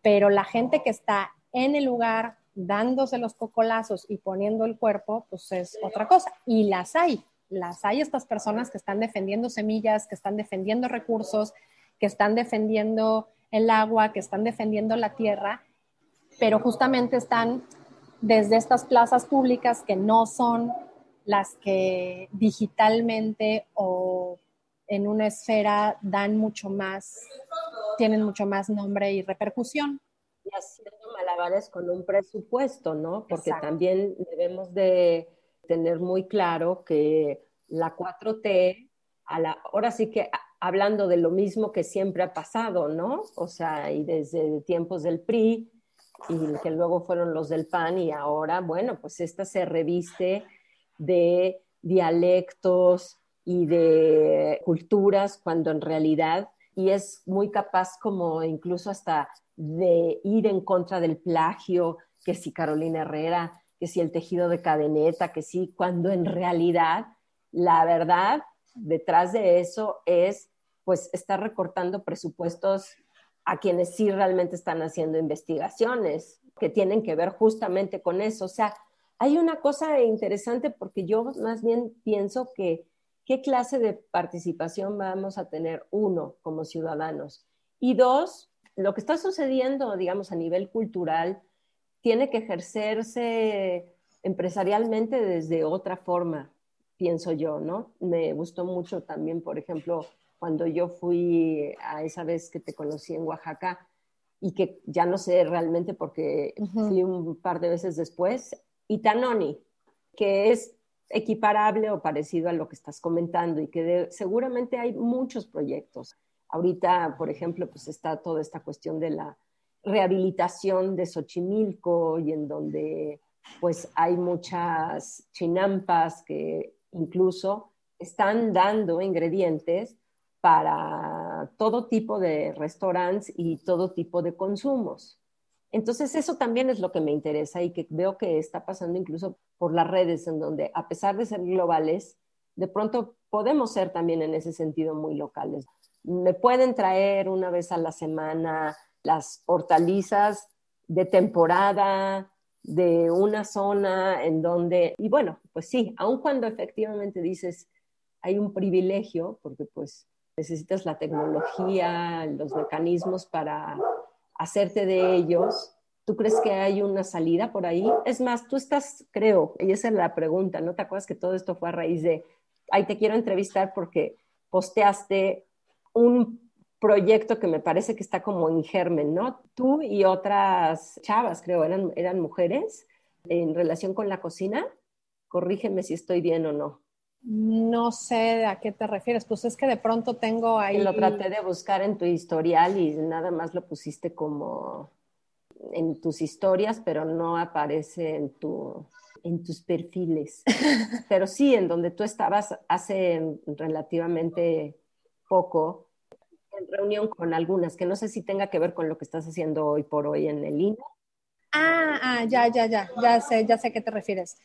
pero la gente que está en el lugar dándose los cocolazos y poniendo el cuerpo, pues es otra cosa. Y las hay, las hay estas personas que están defendiendo semillas, que están defendiendo recursos, que están defendiendo el agua, que están defendiendo la tierra, pero justamente están desde estas plazas públicas que no son las que digitalmente o en una esfera dan mucho más, tienen mucho más nombre y repercusión. haciendo malabares con un presupuesto, ¿no? Porque también debemos de tener muy claro que la 4T, a la, ahora sí que hablando de lo mismo que siempre ha pasado, ¿no? O sea, y desde tiempos del PRI, y que luego fueron los del PAN, y ahora, bueno, pues esta se reviste de dialectos y de culturas, cuando en realidad, y es muy capaz como incluso hasta de ir en contra del plagio, que si Carolina Herrera, que si el tejido de cadeneta, que sí, cuando en realidad la verdad detrás de eso es pues estar recortando presupuestos a quienes sí realmente están haciendo investigaciones que tienen que ver justamente con eso. O sea, hay una cosa interesante porque yo más bien pienso que qué clase de participación vamos a tener, uno, como ciudadanos, y dos, lo que está sucediendo, digamos, a nivel cultural, tiene que ejercerse empresarialmente desde otra forma, pienso yo, ¿no? Me gustó mucho también, por ejemplo, cuando yo fui a esa vez que te conocí en Oaxaca y que ya no sé realmente porque fui un par de veces después, Itanoni, que es equiparable o parecido a lo que estás comentando y que seguramente hay muchos proyectos. Ahorita, por ejemplo, pues está toda esta cuestión de la rehabilitación de Xochimilco y en donde pues hay muchas chinampas que incluso están dando ingredientes para todo tipo de restaurantes y todo tipo de consumos. Entonces, eso también es lo que me interesa y que veo que está pasando incluso por las redes, en donde a pesar de ser globales, de pronto podemos ser también en ese sentido muy locales me pueden traer una vez a la semana las hortalizas de temporada de una zona en donde, y bueno, pues sí, aun cuando efectivamente dices hay un privilegio, porque pues necesitas la tecnología, los mecanismos para hacerte de ellos, ¿tú crees que hay una salida por ahí? Es más, tú estás, creo, y esa es la pregunta, ¿no te acuerdas que todo esto fue a raíz de, ahí te quiero entrevistar porque posteaste un proyecto que me parece que está como en germen, ¿no? Tú y otras chavas, creo, eran, eran mujeres en relación con la cocina. Corrígeme si estoy bien o no. No sé a qué te refieres, pues es que de pronto tengo ahí... Lo traté de buscar en tu historial y nada más lo pusiste como en tus historias, pero no aparece en, tu, en tus perfiles. pero sí, en donde tú estabas hace relativamente poco en reunión con algunas, que no sé si tenga que ver con lo que estás haciendo hoy por hoy en el INE. Ah, ah, ya, ya, ya, ya sé, ya sé a qué te refieres.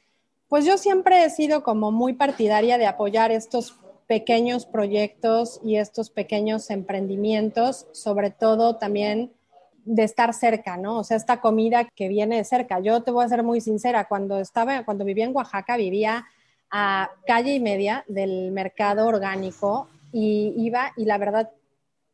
Pues yo siempre he sido como muy partidaria de apoyar estos pequeños proyectos y estos pequeños emprendimientos, sobre todo también de estar cerca, ¿no? O sea, esta comida que viene de cerca. Yo te voy a ser muy sincera, cuando estaba, cuando vivía en Oaxaca, vivía a calle y media del mercado orgánico y iba y la verdad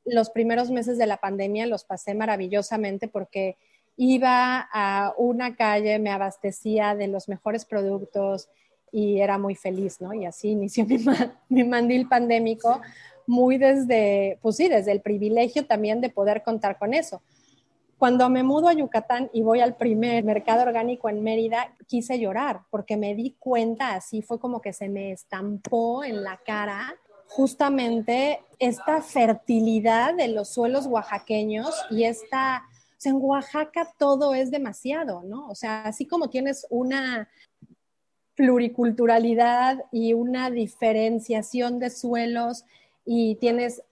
los primeros meses de la pandemia los pasé maravillosamente porque iba a una calle, me abastecía de los mejores productos y era muy feliz, ¿no? Y así inició mi, mandil pandémico, muy desde, pues sí, desde el privilegio también de poder contar con eso. Cuando me mudo a Yucatán y voy al primer mercado orgánico en Mérida, quise llorar porque me di cuenta, así fue como que se me estampó en la cara justamente esta fertilidad de los suelos oaxaqueños y esta, o sea, en Oaxaca todo es demasiado, ¿no? O sea, así como tienes una pluriculturalidad y una diferenciación de suelos y tienes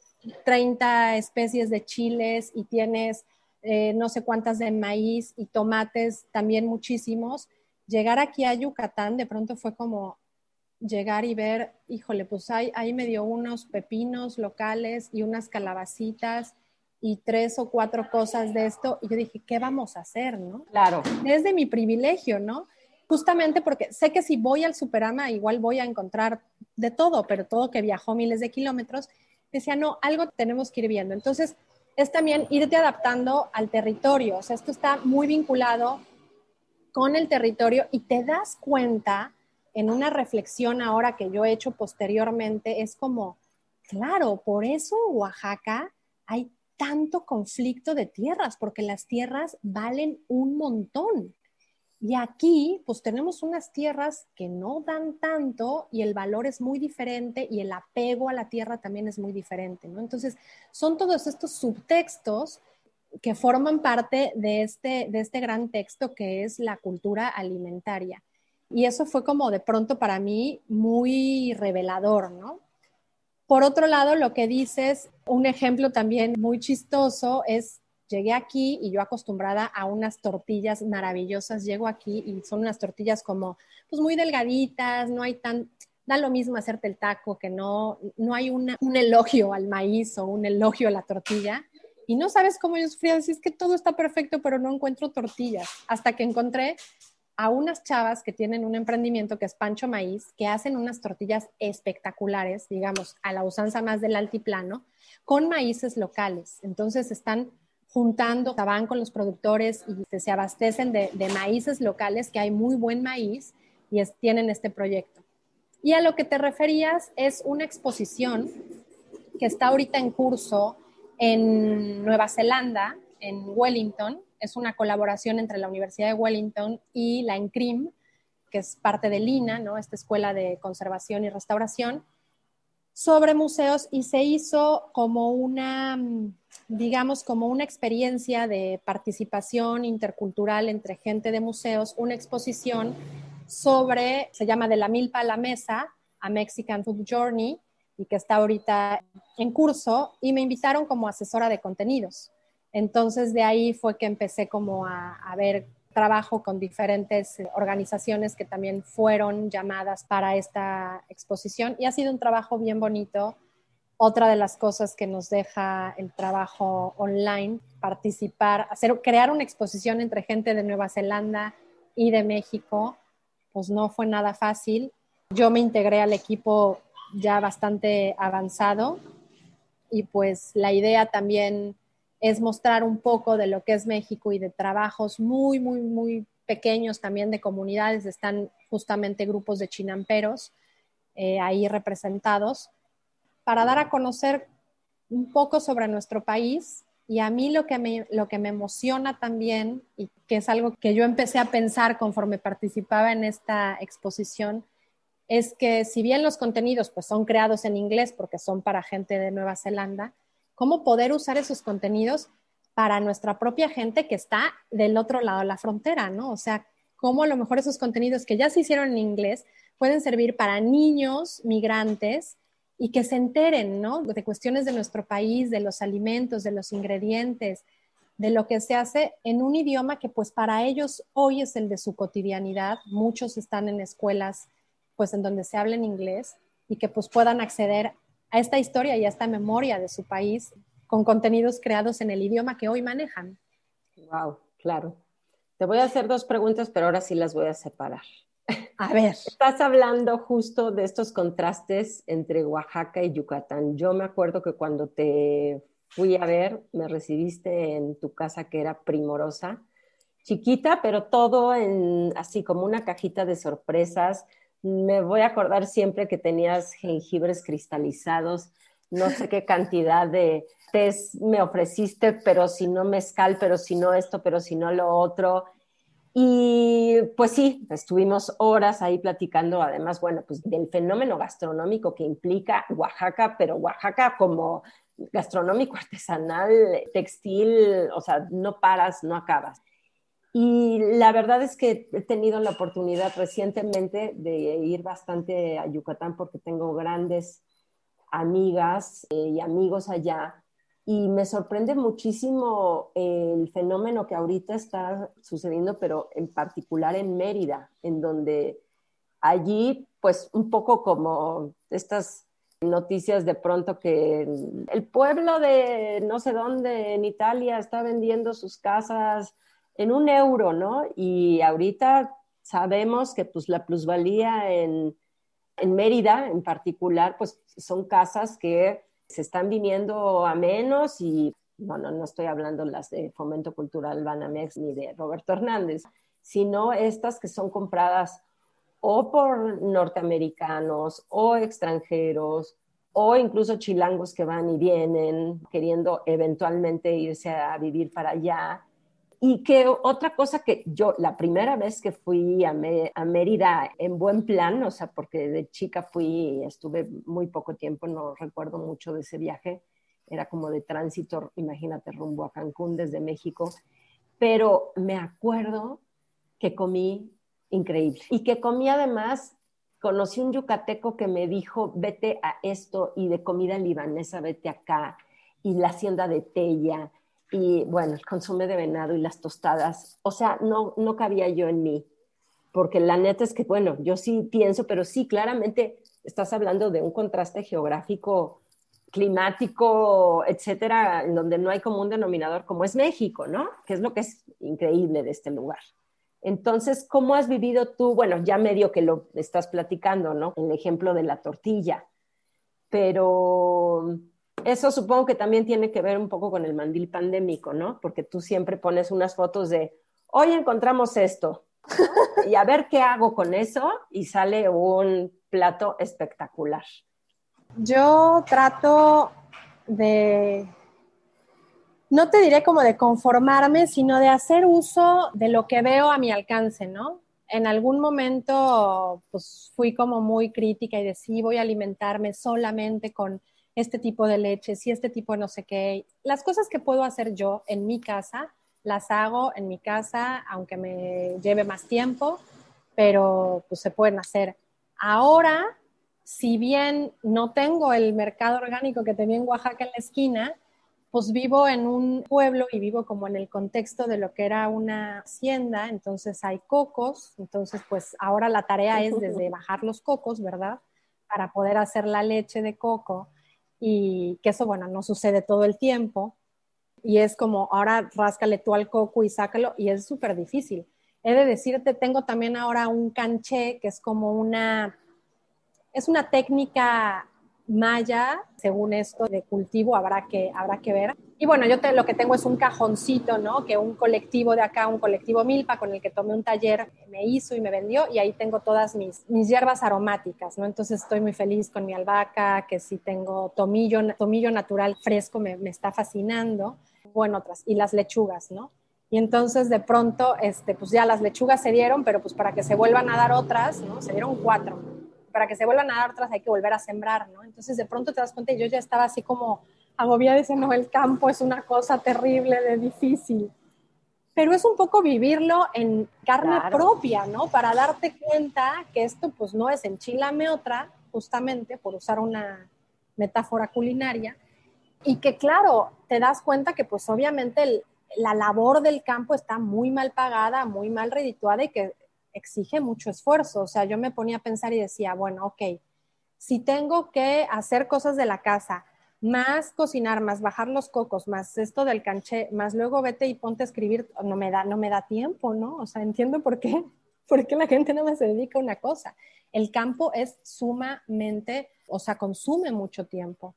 30 especies de chiles y tienes eh, no sé cuántas de maíz y tomates también muchísimos, llegar aquí a Yucatán de pronto fue como, llegar y ver, híjole, pues ahí, ahí me dio unos pepinos locales y unas calabacitas y tres o cuatro cosas de esto. Y yo dije, ¿qué vamos a hacer, no? Claro. Desde mi privilegio, ¿no? Justamente porque sé que si voy al Superama, igual voy a encontrar de todo, pero todo que viajó miles de kilómetros, decía, no, algo tenemos que ir viendo. Entonces, es también irte adaptando al territorio. O sea, esto está muy vinculado con el territorio y te das cuenta en una reflexión ahora que yo he hecho posteriormente, es como, claro, por eso Oaxaca hay tanto conflicto de tierras, porque las tierras valen un montón. Y aquí, pues tenemos unas tierras que no dan tanto y el valor es muy diferente y el apego a la tierra también es muy diferente, ¿no? Entonces, son todos estos subtextos que forman parte de este, de este gran texto que es la cultura alimentaria. Y eso fue como de pronto para mí muy revelador, ¿no? Por otro lado, lo que dices, un ejemplo también muy chistoso es llegué aquí y yo acostumbrada a unas tortillas maravillosas, llego aquí y son unas tortillas como, pues muy delgaditas, no hay tan, da lo mismo hacerte el taco, que no, no hay un elogio al maíz o un elogio a la tortilla. Y no sabes cómo yo sufría, decir, es que todo está perfecto, pero no encuentro tortillas. Hasta que encontré a unas chavas que tienen un emprendimiento que es Pancho Maíz, que hacen unas tortillas espectaculares, digamos, a la usanza más del altiplano, con maíces locales. Entonces están juntando, van con los productores y se abastecen de, maíces locales, que hay muy buen maíz y tienen este proyecto. Y a lo que te referías es una exposición que está ahorita en curso en Nueva Zelanda, en Wellington. Es una colaboración entre la Universidad de Wellington y la ENCRIM, que es parte de LINA, ¿no? esta escuela de conservación y restauración, sobre museos y se hizo como una digamos, como una experiencia de participación intercultural entre gente de museos, una exposición sobre, se llama De la Milpa a la Mesa, a Mexican Food Journey, y que está ahorita en curso, y me invitaron como asesora de contenidos. Entonces de ahí fue que empecé como a, a ver trabajo con diferentes organizaciones que también fueron llamadas para esta exposición y ha sido un trabajo bien bonito otra de las cosas que nos deja el trabajo online, participar, hacer, crear una exposición entre gente de Nueva Zelanda y de México, pues no fue nada fácil. Yo me integré al equipo ya bastante avanzado y pues la idea también es mostrar un poco de lo que es México y de trabajos muy, muy, muy pequeños también de comunidades. Están justamente grupos de chinamperos eh, ahí representados para dar a conocer un poco sobre nuestro país. Y a mí lo que, me, lo que me emociona también, y que es algo que yo empecé a pensar conforme participaba en esta exposición, es que si bien los contenidos pues, son creados en inglés porque son para gente de Nueva Zelanda, ¿cómo poder usar esos contenidos para nuestra propia gente que está del otro lado de la frontera, ¿no? O sea, cómo a lo mejor esos contenidos que ya se hicieron en inglés pueden servir para niños migrantes y que se enteren, ¿no? De cuestiones de nuestro país, de los alimentos, de los ingredientes, de lo que se hace en un idioma que pues para ellos hoy es el de su cotidianidad. Muchos están en escuelas pues en donde se habla en inglés y que pues puedan acceder a esta historia y a esta memoria de su país con contenidos creados en el idioma que hoy manejan. Wow, claro. Te voy a hacer dos preguntas, pero ahora sí las voy a separar. A ver. Estás hablando justo de estos contrastes entre Oaxaca y Yucatán. Yo me acuerdo que cuando te fui a ver, me recibiste en tu casa que era primorosa, chiquita, pero todo en así como una cajita de sorpresas. Me voy a acordar siempre que tenías jengibres cristalizados, no sé qué cantidad de tés me ofreciste, pero si no mezcal, pero si no esto, pero si no lo otro y pues sí, estuvimos horas ahí platicando, además, bueno, pues del fenómeno gastronómico que implica Oaxaca, pero Oaxaca como gastronómico, artesanal, textil, o sea, no paras, no acabas. Y la verdad es que he tenido la oportunidad recientemente de ir bastante a Yucatán porque tengo grandes amigas eh, y amigos allá y me sorprende muchísimo el fenómeno que ahorita está sucediendo, pero en particular en Mérida, en donde allí, pues un poco como estas noticias de pronto que el pueblo de no sé dónde en Italia está vendiendo sus casas en un euro, ¿no? Y ahorita sabemos que pues la plusvalía en, en Mérida en particular, pues son casas que se están viniendo a menos y no, no, no estoy hablando las de Fomento Cultural Banamex ni de Roberto Hernández, sino estas que son compradas o por norteamericanos o extranjeros o incluso chilangos que van y vienen queriendo eventualmente irse a vivir para allá. Y que otra cosa que yo, la primera vez que fui a, Mérida en buen plan, o sea, porque de chica fui, estuve muy poco tiempo, no recuerdo mucho de ese viaje, era como de tránsito, imagínate, rumbo a Cancún desde México, pero me acuerdo que comí increíble. Y que comí además conocí un yucateco que me dijo, vete a esto y de comida libanesa, vete acá, y la hacienda de Tella, y bueno, el consume de venado y las tostadas. O sea, no, no cabía yo en mí, porque la neta es que, bueno, yo sí pienso, pero sí, claramente estás hablando de un contraste geográfico, climático, etcétera, en donde no hay como un denominador como es México, ¿no? Que es lo que es increíble de este lugar. Entonces, ¿cómo has vivido tú? Bueno, ya medio que lo estás platicando, ¿no? El ejemplo de la tortilla, pero eso supongo que también tiene que ver un poco con el mandil pandémico, ¿no? Porque tú siempre pones unas fotos de, hoy encontramos esto, y a ver qué hago con eso, y sale un plato espectacular. Yo trato de no te diré como de conformarme, sino de hacer uso de lo que veo a mi alcance, ¿no? En algún momento, pues fui como muy crítica y decía, voy a alimentarme solamente con este tipo de leches y este tipo de no sé qué. Las cosas que puedo hacer yo en mi casa, las hago en mi casa, aunque me lleve más tiempo, pero pues se pueden hacer. Ahora, si bien no tengo el mercado orgánico que tenía en Oaxaca en la esquina, pues vivo en un pueblo y vivo como en el contexto de lo que era una hacienda, entonces hay cocos, entonces pues ahora la tarea es desde bajar los cocos, ¿verdad? Para poder hacer la leche de coco y que eso, bueno, no sucede todo el tiempo y es como ahora ráscale tú al coco y sácalo y es súper difícil. He de decirte, tengo también ahora un canché que es como una, es una técnica maya, según esto de cultivo, habrá que, habrá que ver. Y bueno, yo lo que tengo es un cajoncito, ¿no? Que un colectivo de acá, un colectivo Milpa, con el que tomé un taller, me hizo y me vendió, y ahí tengo todas mis, mis hierbas aromáticas, ¿no? Entonces estoy muy feliz con mi albahaca, que sí tengo tomillo, tomillo natural fresco, me, me está fascinando. Bueno, otras, y las lechugas, ¿no? Y entonces de pronto, este, pues ya las lechugas se dieron, pero pues para que se vuelvan a dar otras, ¿no? Se dieron cuatro para que se vuelvan a dar otras hay que volver a sembrar, ¿no? Entonces de pronto te das cuenta y yo ya estaba así como agobiada diciendo, el campo es una cosa terrible, de difícil. Pero es un poco vivirlo en carne propia, ¿no? Para darte cuenta que esto pues no es enchilame otra, justamente por usar una metáfora culinaria, y que claro, te das cuenta que pues obviamente la labor del campo está muy mal pagada, muy mal redituada y que exige mucho esfuerzo. O sea, yo me ponía a pensar y decía, bueno, ok, si tengo que hacer cosas de la casa, más cocinar, más bajar los cocos, más esto del canché, más luego vete y ponte a escribir, no me da, no me da tiempo, ¿no? O sea, entiendo por qué, por qué la gente me se dedica a una cosa. El campo es sumamente, o sea, consume mucho tiempo.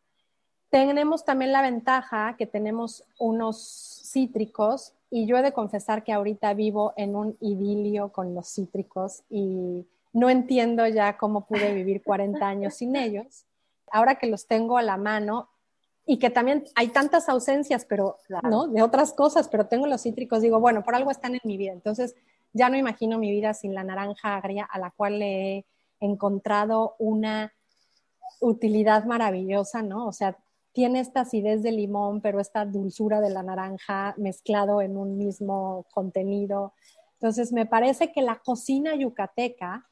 Tenemos también la ventaja que tenemos unos cítricos y yo he de confesar que ahorita vivo en un idilio con los cítricos y no entiendo ya cómo pude vivir 40 años sin ellos. Ahora que los tengo a la mano y que también hay tantas ausencias, pero no, de otras cosas, pero tengo los cítricos, digo, bueno, por algo están en mi vida. Entonces, ya no imagino mi vida sin la naranja agria a la cual le he encontrado una utilidad maravillosa, ¿no? O sea, tiene esta acidez de limón, pero esta dulzura de la naranja mezclado en un mismo contenido. Entonces, me parece que la cocina yucateca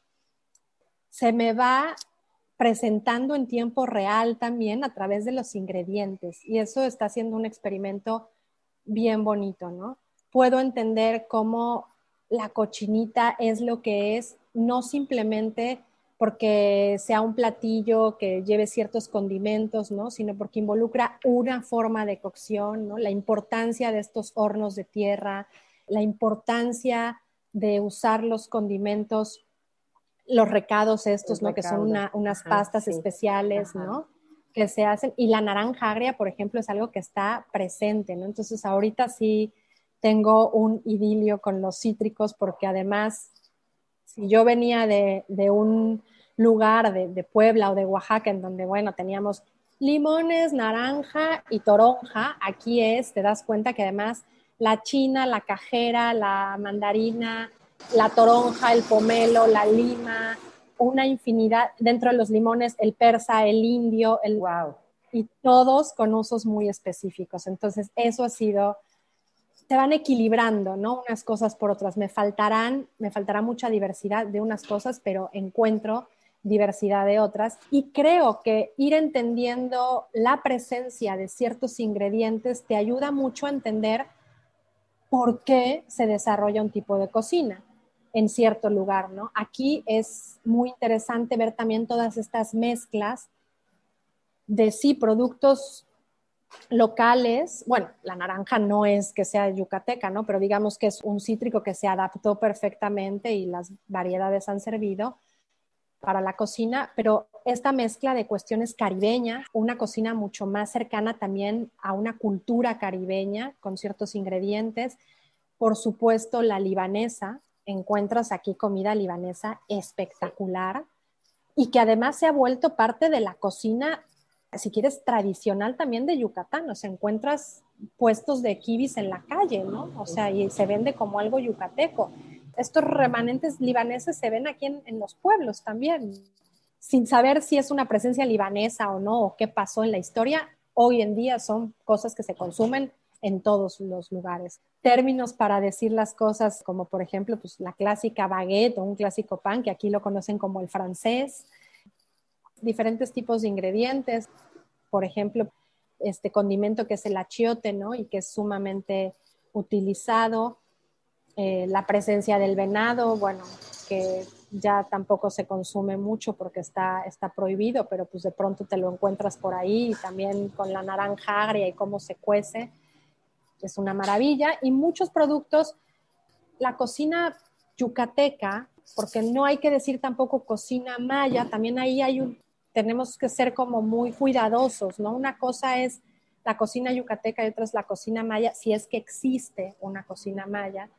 se me va presentando en tiempo real también a través de los ingredientes y eso está siendo un experimento bien bonito, ¿no? Puedo entender cómo la cochinita es lo que es, no simplemente porque sea un platillo que lleve ciertos condimentos, ¿no? Sino porque involucra una forma de cocción, ¿no? La importancia de estos hornos de tierra, la importancia de usar los condimentos, los recados estos, ¿no? Que son unas pastas especiales, ¿no? Que se hacen. Y la naranja agria, por ejemplo, es algo que está presente, ¿no? Entonces, ahorita sí tengo un idilio con los cítricos porque además si yo venía de, un lugar de, Puebla o de Oaxaca en donde, bueno, teníamos limones, naranja y toronja. Aquí es, te das cuenta que además la china, la cajera, la mandarina, la toronja, el pomelo, la lima, una infinidad, dentro de los limones, el persa, el indio, el... Wow. Y todos con usos muy específicos. Entonces, eso ha sido, se van equilibrando, ¿no? Unas cosas por otras. Me faltarán, me faltará mucha diversidad de unas cosas, pero encuentro diversidad de otras. Y creo que ir entendiendo la presencia de ciertos ingredientes te ayuda mucho a entender por qué se desarrolla un tipo de cocina en cierto lugar, ¿no? Aquí es muy interesante ver también todas estas mezclas de sí productos locales. Bueno, la naranja no es que sea yucateca, ¿no? Pero digamos que es un cítrico que se adaptó perfectamente y las variedades han servido para la cocina, pero esta mezcla de cuestiones caribeñas, una cocina mucho más cercana también a una cultura caribeña con ciertos ingredientes, por supuesto la libanesa, encuentras aquí comida libanesa espectacular y que además se ha vuelto parte de la cocina, si quieres, tradicional también de Yucatán. O sea, encuentras puestos de kibis en la calle, ¿no? O sea, y se vende como algo yucateco. Estos remanentes libaneses se ven aquí en, en los pueblos también, sin saber si es una presencia libanesa o no, o qué pasó en la historia. Hoy en día son cosas que se consumen en todos los lugares. Términos para decir las cosas como por ejemplo pues, la clásica baguette o un clásico pan, que aquí lo conocen como el francés. Diferentes tipos de ingredientes, por ejemplo, este condimento que es el achiote, ¿no? Y que es sumamente utilizado. Eh, la presencia del venado, bueno, que ya tampoco se consume mucho porque está, está prohibido, pero pues de pronto te lo encuentras por ahí, y también con la naranja agria y cómo se cuece es una maravilla. Y muchos productos, la cocina yucateca, porque no hay que decir tampoco cocina maya, también ahí hay tenemos que ser como muy cuidadosos, ¿no? Una cosa es la cocina yucateca y otra es la cocina maya, si es que existe una cocina maya.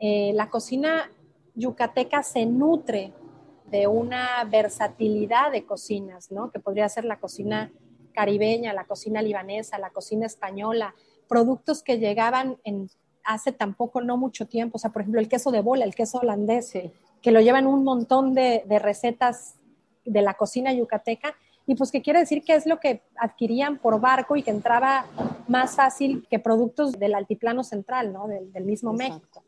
Eh, la cocina yucateca se nutre de una versatilidad de cocinas, ¿no? Que podría ser la cocina caribeña, la cocina libanesa, la cocina española, productos que llegaban en, hace tampoco no mucho tiempo, o sea, por ejemplo, el queso de bola, el queso holandés, que lo llevan un montón de, recetas de la cocina yucateca, y pues que quiere decir que es lo que adquirían por barco y que entraba más fácil que productos del altiplano central, ¿no? Del, mismo México.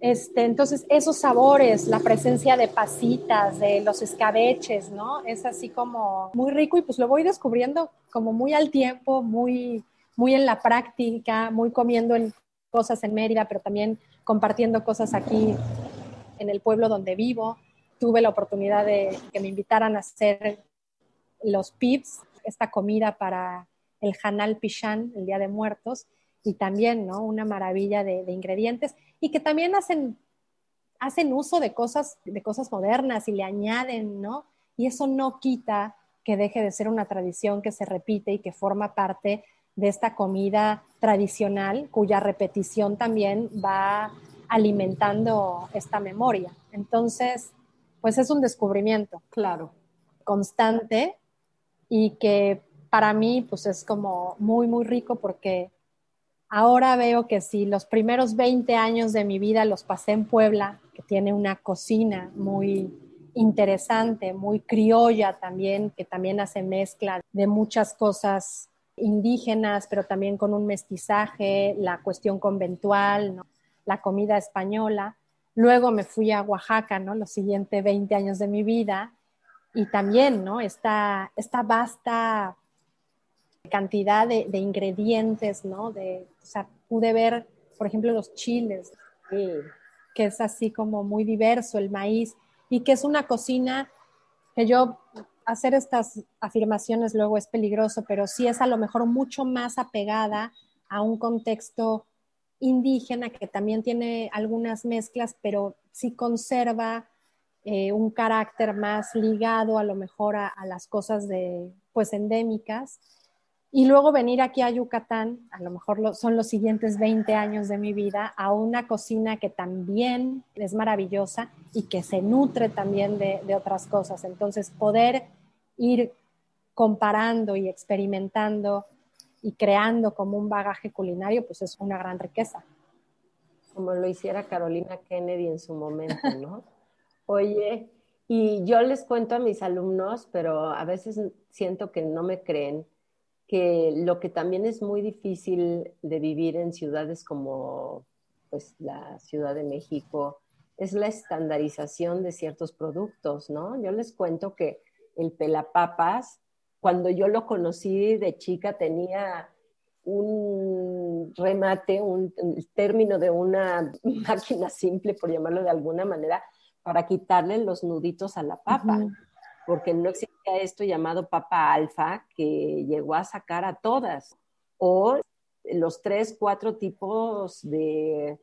Este, entonces, esos sabores, la presencia de pasitas, de los escabeches, ¿no? Es así como muy rico y pues lo voy descubriendo como muy al tiempo, muy, muy en la práctica, muy comiendo en cosas en Mérida, pero también compartiendo cosas aquí en el pueblo donde vivo. Tuve la oportunidad de que me invitaran a hacer los pips, esta comida para el Hanal Pishan, el Día de Muertos, y también, ¿no? Una maravilla de, de, ingredientes y que también hacen, hacen uso de cosas, de cosas modernas y le añaden, ¿no? Y eso no quita que deje de ser una tradición que se repite y que forma parte de esta comida tradicional cuya repetición también va alimentando esta memoria. Entonces, pues es un descubrimiento. Claro. Constante y que para mí pues es como muy, muy rico porque ahora veo que si los primeros 20 años de mi vida los pasé en Puebla, que tiene una cocina muy interesante, muy criolla también, que también hace mezcla de muchas cosas indígenas, pero también con un mestizaje, la cuestión conventual, la comida española. Luego me fui a Oaxaca, ¿no? Los siguientes 20 años de mi vida y también, ¿no? Esta, esta vasta cantidad de, ingredientes, ¿no? De, o pude ver, por ejemplo, los chiles, que es así como muy diverso, el maíz, y que es una cocina que yo hacer estas afirmaciones luego es peligroso, pero sí es a lo mejor mucho más apegada a un contexto indígena que también tiene algunas mezclas, pero sí conserva eh, un carácter más ligado a lo mejor a, las cosas de, pues, endémicas. Y luego venir aquí a Yucatán, a lo mejor son los siguientes 20 años de mi vida, a una cocina que también es maravillosa y que se nutre también de otras cosas. Entonces, poder ir comparando y experimentando y creando como un bagaje culinario, pues es una gran riqueza. Como lo hiciera Carolina Kennedy en su momento, ¿no? Oye, y yo les cuento a mis alumnos, pero a veces siento que no me creen, que lo que también es muy difícil de vivir en ciudades como pues, la Ciudad de México es la estandarización de ciertos productos, ¿no? Yo les cuento que el pelapapas cuando yo lo conocí de chica tenía un remate, un, término de una máquina simple, por llamarlo de alguna manera, para quitarle los nuditos a la papa, porque no existía esto llamado papa alfa que llegó a sacar a todas, o los tres, cuatro tipos de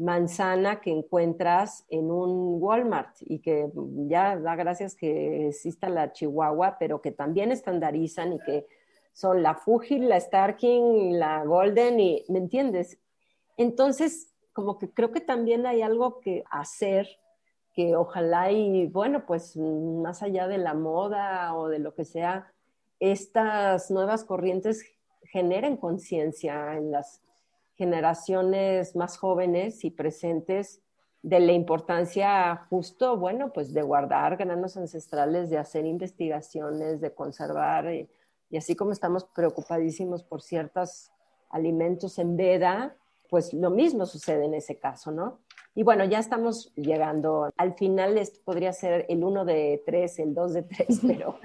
manzana que encuentras en un Walmart y que ya da gracias que exista la Chihuahua, pero que también estandarizan y que son la Fuji, la Starking, la Golden y, ¿me entiendes? Entonces, como que creo que también hay algo que hacer que ojalá y bueno, pues más allá de la moda o de lo que sea, estas nuevas corrientes generen conciencia en las generaciones más jóvenes y presentes de la importancia justo, bueno, pues de guardar granos ancestrales, de hacer investigaciones, de conservar, y, eh, y así como estamos preocupadísimos por ciertos alimentos en veda, pues lo mismo sucede en ese caso, ¿no? Y bueno, ya estamos llegando. Al final esto podría ser el uno de tres, el dos de tres, pero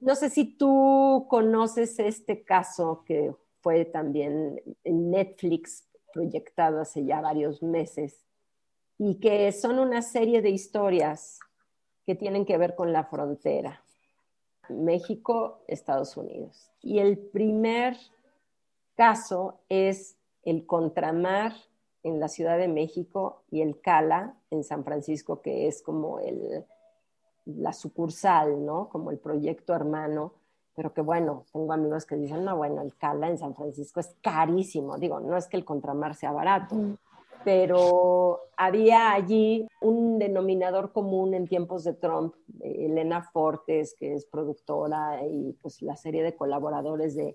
no sé si tú conoces este caso que fue también en Netflix proyectado hace ya varios meses y que son una serie de historias que tienen que ver con la frontera. México, Estados Unidos. Y el primer caso es el contramar en la Ciudad de México y el Cala en San Francisco, que es como el, la sucursal, ¿no? Como el proyecto hermano pero que bueno, tengo amigos que dicen, no, bueno, el Cala en San Francisco es carísimo. Digo, no es que el contramar sea barato, pero había allí un denominador común en tiempos de Trump, Elena Fortes, que es productora, y pues la serie de colaboradores de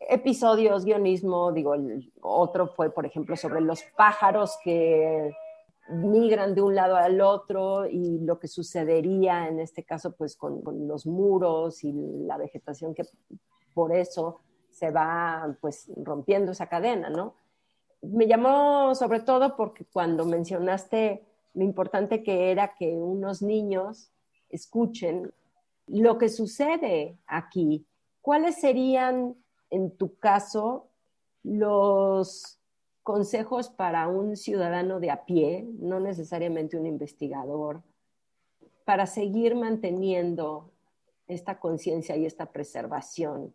episodios, guionismo, digo, el otro fue, por ejemplo, sobre los pájaros que migran de un lado al otro y lo que sucedería en este caso pues con, los muros y la vegetación que por eso se va pues rompiendo esa cadena, ¿no? Me llamó sobre todo porque cuando mencionaste lo importante que era que unos niños escuchen lo que sucede aquí, ¿cuáles serían en tu caso los consejos para un ciudadano de a pie, no necesariamente un investigador, para seguir manteniendo esta conciencia y esta preservación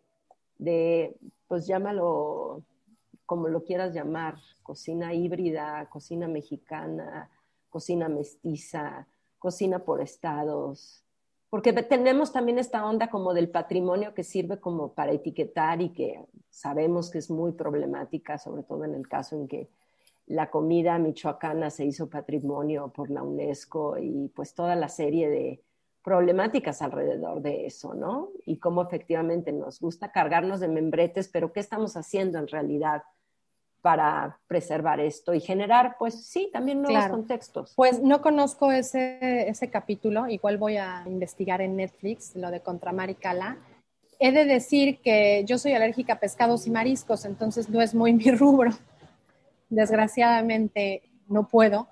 de, pues llámalo como lo quieras llamar, cocina híbrida, cocina mexicana, cocina mestiza, cocina por estados, porque tenemos también esta onda como del patrimonio que sirve como para etiquetar y que sabemos que es muy problemática, sobre todo en el caso en que la comida michoacana se hizo patrimonio por la UNESCO y pues toda la serie de problemáticas alrededor de eso, ¿no? Y cómo efectivamente nos gusta cargarnos de membretes, pero ¿qué estamos haciendo en realidad para preservar esto y generar, pues sí, también nuevos contextos. Pues no conozco ese, ese capítulo, igual voy a investigar en Netflix lo de Contramar y Cala. He de decir que yo soy alérgica a pescados y mariscos, entonces no es muy mi rubro. Desgraciadamente no puedo,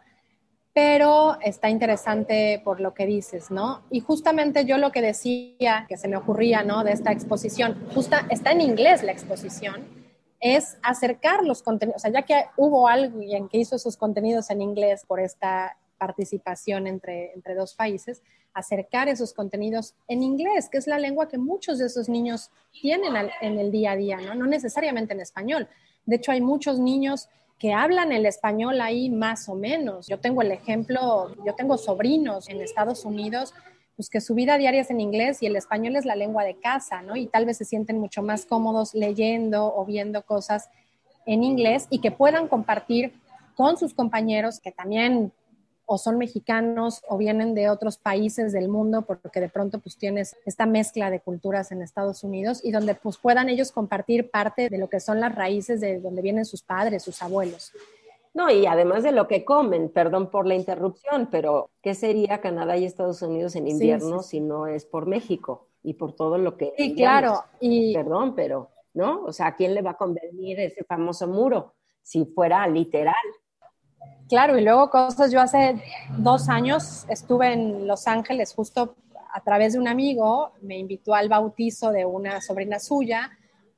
pero está interesante por lo que dices, ¿no? Y justamente yo lo que decía, que se me ocurría, ¿no? De esta exposición, justa, está en inglés la exposición, es acercar los contenidos, o sea, ya que hubo alguien que hizo esos contenidos en inglés por esta participación entre, entre dos países, acercar esos contenidos en inglés, que es la lengua que muchos de esos niños tienen en el día a día, ¿no? No necesariamente en español. De hecho, hay muchos niños que hablan el español ahí más o menos. Yo tengo el ejemplo, yo tengo sobrinos en Estados Unidos pues que su vida diaria es en inglés y el español es la lengua de casa, ¿no? Y tal vez se sienten mucho más cómodos leyendo o viendo cosas en inglés y que puedan compartir con sus compañeros que también o son mexicanos o vienen de otros países del mundo, porque de pronto pues tienes esta mezcla de culturas en Estados Unidos y donde pues puedan ellos compartir parte de lo que son las raíces de donde vienen sus padres, sus abuelos. No, y además de lo que comen, perdón por la interrupción, pero ¿qué sería Canadá y Estados Unidos en invierno si no es por México y por todo lo que... Sí, claro. Y... Perdón, pero, ¿no? O sea, ¿a quién le va a convenir ese famoso muro si fuera literal? Claro, y luego cosas, yo hace dos años estuve en Los Ángeles justo a través de un amigo, me invitó al bautizo de una sobrina suya,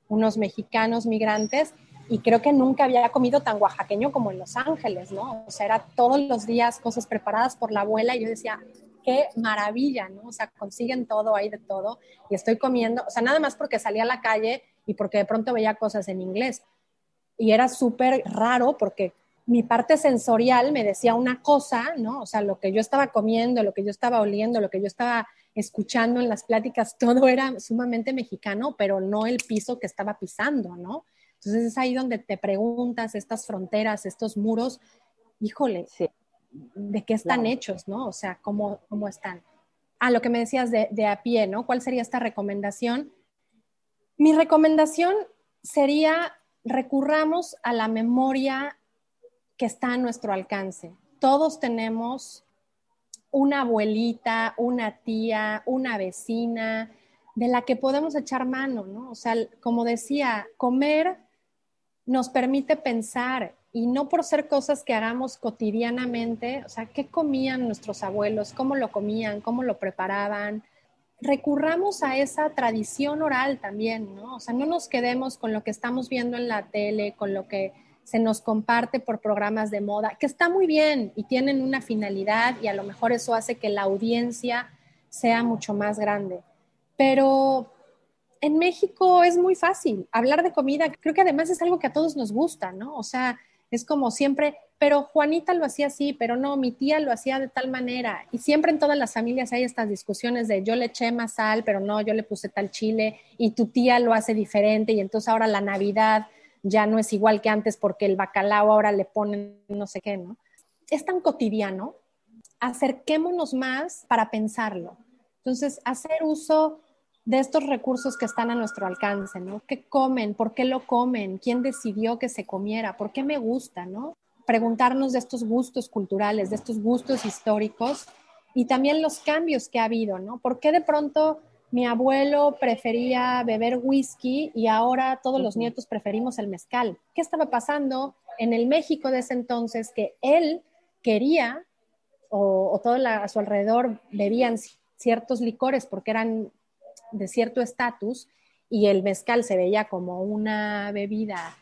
unos mexicanos migrantes, y creo que nunca había comido tan oaxaqueño como en Los Ángeles, ¿no? O sea, era todos los días cosas preparadas por la abuela y yo decía, qué maravilla, ¿no? O sea, consiguen todo, hay de todo, y estoy comiendo, o sea, nada más porque salía a la calle y porque de pronto veía cosas en inglés. Y era súper raro porque mi parte sensorial me decía una cosa, ¿no? O sea, lo que yo estaba comiendo, lo que yo estaba oliendo, lo que yo estaba escuchando en las pláticas, todo era sumamente mexicano, pero no el piso que estaba pisando, ¿no? Entonces es ahí donde te preguntas estas fronteras, estos muros, híjole, ¿de qué están hechos, no? O sea, ¿cómo, cómo están? Ah, lo que me decías de, de a pie, ¿no? ¿Cuál sería esta recomendación? Mi recomendación sería recurramos a la memoria que está a nuestro alcance. Todos tenemos una abuelita, una tía, una vecina de la que podemos echar mano, ¿no? O sea, como decía, comer nos permite pensar y no por ser cosas que hagamos cotidianamente, o sea, ¿qué comían nuestros abuelos? ¿Cómo lo comían? ¿Cómo lo preparaban? Recurramos a esa tradición oral también, ¿no? O sea, no nos quedemos con lo que estamos viendo en la tele, con lo que se nos comparte por programas de moda, que está muy bien y tienen una finalidad y a lo mejor eso hace que la audiencia sea mucho más grande. Pero en México es muy fácil hablar de comida, creo que además es algo que a todos nos gusta, ¿no? O sea, es como siempre, pero Juanita lo hacía así, pero no, mi tía lo hacía de tal manera. Y siempre en todas las familias hay estas discusiones de yo le eché más sal, pero no, yo le puse tal chile y tu tía lo hace diferente y entonces ahora la Navidad ya no es igual que antes porque el bacalao ahora le ponen no sé qué, ¿no? Es tan cotidiano, acerquémonos más para pensarlo. Entonces, hacer uso de estos recursos que están a nuestro alcance, ¿no? ¿Qué comen? ¿Por qué lo comen? ¿Quién decidió que se comiera? ¿Por qué me gusta, no? Preguntarnos de estos gustos culturales, de estos gustos históricos y también los cambios que ha habido, ¿no? ¿Por qué de pronto mi abuelo prefería beber whisky y ahora todos los nietos preferimos el mezcal. ¿Qué estaba pasando en el México de ese entonces que él quería o, todo a su alrededor bebían ciertos licores porque eran de cierto estatus y el mezcal se veía como una bebida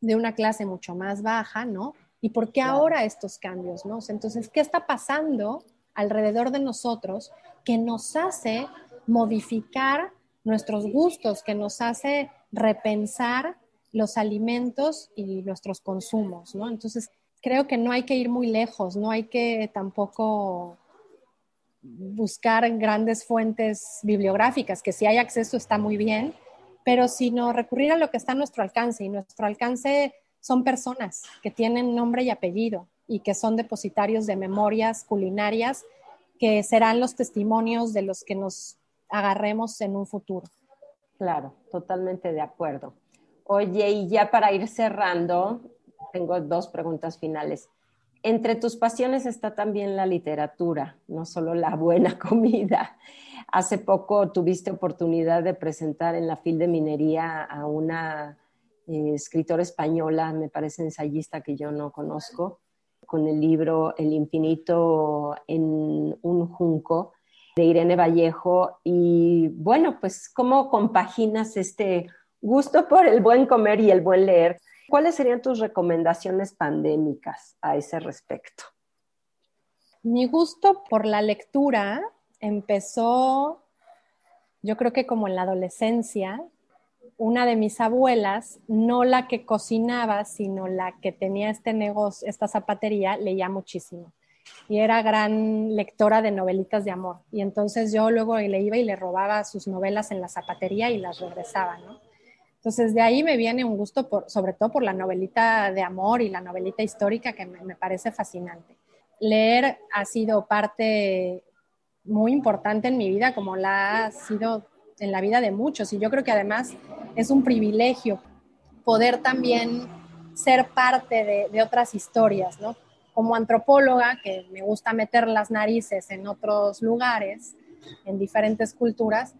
de una clase mucho más baja, ¿no? ¿Y por qué ahora estos cambios, no? Entonces, ¿qué está pasando alrededor de nosotros que nos hace modificar nuestros gustos, que nos hace repensar los alimentos y nuestros consumos, ¿no? Entonces, creo que no hay que ir muy lejos, no hay que tampoco buscar grandes fuentes bibliográficas, que si hay acceso está muy bien, pero sino recurrir a lo que está a nuestro alcance. Y nuestro alcance son personas que tienen nombre y apellido y que son depositarios de memorias culinarias que serán los testimonios de los que nos agarremos en un futuro. Claro, totalmente de acuerdo. Oye, y ya para ir cerrando, tengo dos preguntas finales. Entre tus pasiones está también la literatura, no solo la buena comida. Hace poco tuviste oportunidad de presentar en la FIL de Minería a una eh, escritora española, me parece ensayista que yo no conozco, con el libro El infinito en un junco de Irene Vallejo. Y bueno, pues cómo compaginas este gusto por el buen comer y el buen leer. ¿Cuáles serían tus recomendaciones pandémicas a ese respecto? Mi gusto por la lectura empezó, yo creo que como en la adolescencia, una de mis abuelas, no la que cocinaba, sino la que tenía este negocio, esta zapatería, leía muchísimo y era gran lectora de novelitas de amor. Y entonces yo luego le iba y le robaba sus novelas en la zapatería y las regresaba, ¿no? Entonces de ahí me viene un gusto, por, sobre todo por la novelita de amor y la novelita histórica que me, me parece fascinante. leer ha sido parte muy importante en mi vida, como la ha sido en la vida de muchos. Y yo creo que además es un privilegio poder también ser parte de, de otras historias, ¿no? Como antropóloga, que me gusta meter las narices en otros lugares, en diferentes culturas,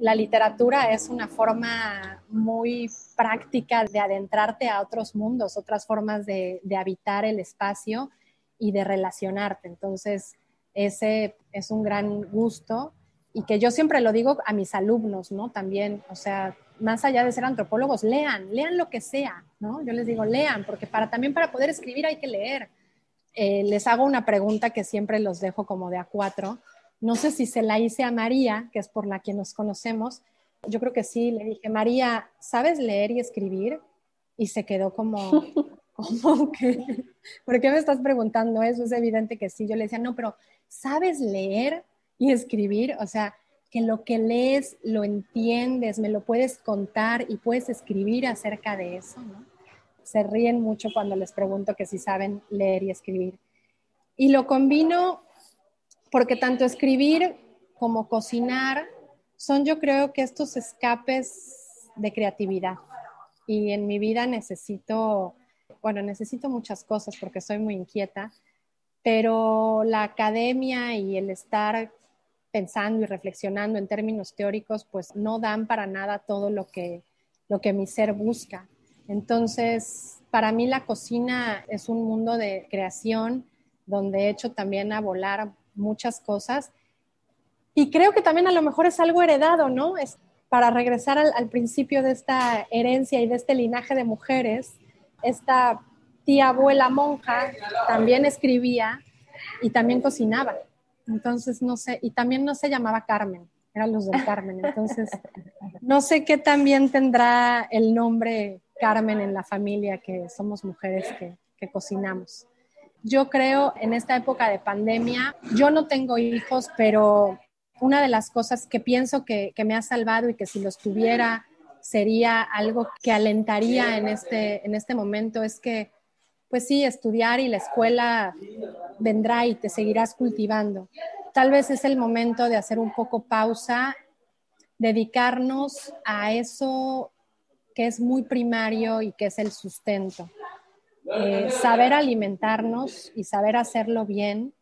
la literatura es una forma muy práctica de adentrarte a otros mundos, otras formas de, habitar el espacio y de relacionarte. Entonces, ese es un gran gusto y que yo siempre lo digo a mis alumnos, ¿no? También, o sea, más allá de ser antropólogos, lean, lean lo que sea, ¿no? Yo les digo, lean, porque para, también para poder escribir hay que leer. Eh, les hago una pregunta que siempre los dejo como de a cuatro no sé si se la hice a María, que es por la que nos conocemos. Yo creo que sí, le dije, María, ¿sabes leer y escribir? Y se quedó como, como que, ¿por qué me estás preguntando eso? Es evidente que sí. Yo le decía, no, pero ¿sabes leer y escribir? O sea, que lo que lees lo entiendes, me lo puedes contar y puedes escribir acerca de eso, ¿no? Se ríen mucho cuando les pregunto que si saben leer y escribir. Y lo combino porque tanto escribir como cocinar son yo creo que estos escapes de creatividad. Y en mi vida necesito, bueno, necesito muchas cosas porque soy muy inquieta, pero la academia y el estar pensando y reflexionando en términos teóricos, pues no dan para nada todo lo que, lo que mi ser busca. Entonces, para mí la cocina es un mundo de creación donde he hecho también a volar muchas cosas. Y creo que también a lo mejor es algo heredado, ¿no? Es para regresar al, principio de esta herencia y de este linaje de mujeres, esta tía abuela monja también escribía y también cocinaba. Entonces, no sé, y también no se llamaba Carmen, eran los del Carmen. Entonces, no sé qué también tendrá el nombre Carmen en la familia, que somos mujeres que, que cocinamos. Yo creo en esta época de pandemia, yo no tengo hijos, pero una de las cosas que pienso que, me ha salvado y que si los tuviera sería algo que alentaría en este, en este momento es que, pues sí, estudiar y la escuela vendrá y te seguirás cultivando. Tal vez es el momento de hacer un poco pausa, dedicarnos a eso que es muy primario y que es el sustento. Eh, saber alimentarnos y saber hacerlo bien,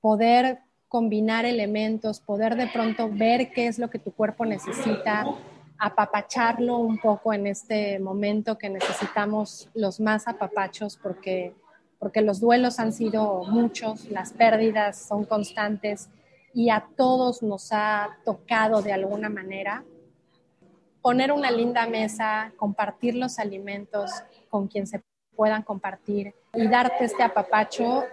poder combinar elementos, poder de pronto ver qué es lo que tu cuerpo necesita, apapacharlo un poco en este momento que necesitamos los más apapachos porque, porque los duelos han sido muchos, las pérdidas son constantes y a todos nos ha tocado de alguna manera. Poner una linda mesa, compartir los alimentos con quien se puedan compartir y darte este apapacho,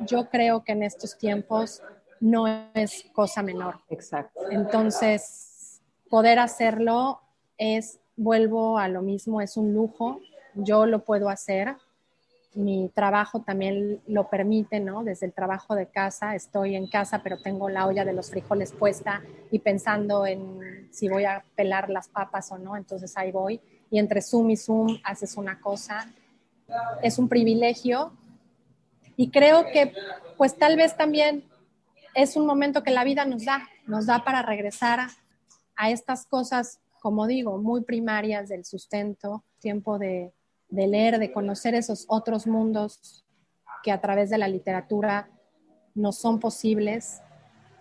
yo creo que en estos tiempos no es cosa menor. Exacto. Entonces, poder hacerlo es, vuelvo a lo mismo, es un lujo, yo lo puedo hacer, mi trabajo también lo permite, ¿no? Desde el trabajo de casa, estoy en casa, pero tengo la olla de los frijoles puesta y pensando en si voy a pelar las papas o no, entonces ahí voy. Y entre Zoom y Zoom haces una cosa es un privilegio. Y creo que pues tal vez también es un momento que la vida nos da, nos da para regresar a, estas cosas, como digo, muy primarias del sustento, tiempo de, de leer, de conocer esos otros mundos que a través de la literatura no son posibles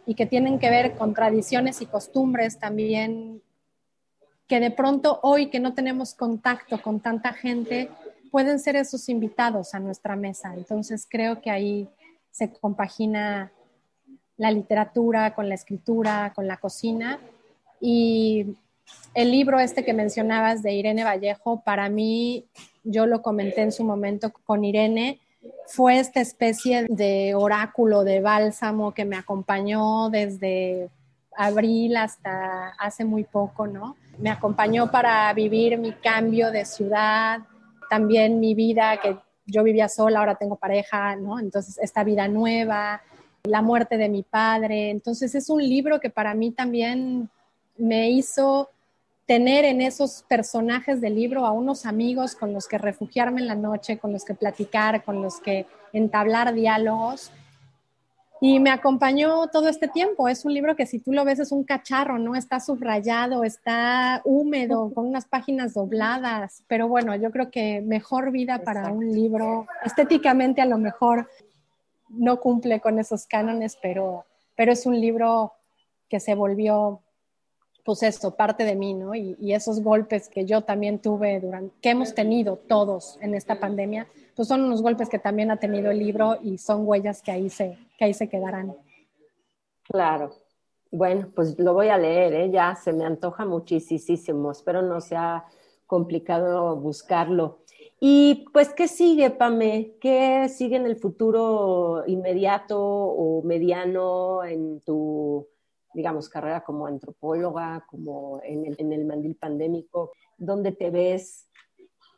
y que tienen que ver con tradiciones y costumbres también que de pronto hoy que no tenemos contacto con tanta gente, pueden ser esos invitados a nuestra mesa. Entonces creo que ahí se compagina la literatura con la escritura, con la cocina. Y el libro este que mencionabas de Irene Vallejo, para mí, yo lo comenté en su momento con Irene, fue esta especie de oráculo, de bálsamo que me acompañó desde abril hasta hace muy poco, ¿no? Me acompañó para vivir mi cambio de ciudad, también mi vida, que yo vivía sola, ahora tengo pareja, ¿no? Entonces, esta vida nueva, la muerte de mi padre. Entonces, es un libro que para mí también me hizo tener en esos personajes del libro a unos amigos con los que refugiarme en la noche, con los que platicar, con los que entablar diálogos. Y me acompañó todo este tiempo. Es un libro que si tú lo ves es un cacharro, ¿no? Está subrayado, está húmedo, con unas páginas dobladas, pero bueno, yo creo que mejor vida para un libro. Estéticamente a lo mejor no cumple con esos cánones, pero, pero es un libro que se volvió, pues eso, parte de mí, ¿no? Y, y esos golpes que yo también tuve durante, que hemos tenido todos en esta pandemia, pues son unos golpes que también ha tenido el libro y son huellas que ahí se, que ahí se quedarán. Claro. Bueno, pues lo voy a leer, ¿eh? ya se me antoja muchísimo. Espero no sea complicado buscarlo. Y pues, ¿qué sigue, Pame? ¿Qué sigue en el futuro inmediato o mediano en tu, digamos, carrera como antropóloga, como en el, en el mandil pandémico? ¿Dónde te ves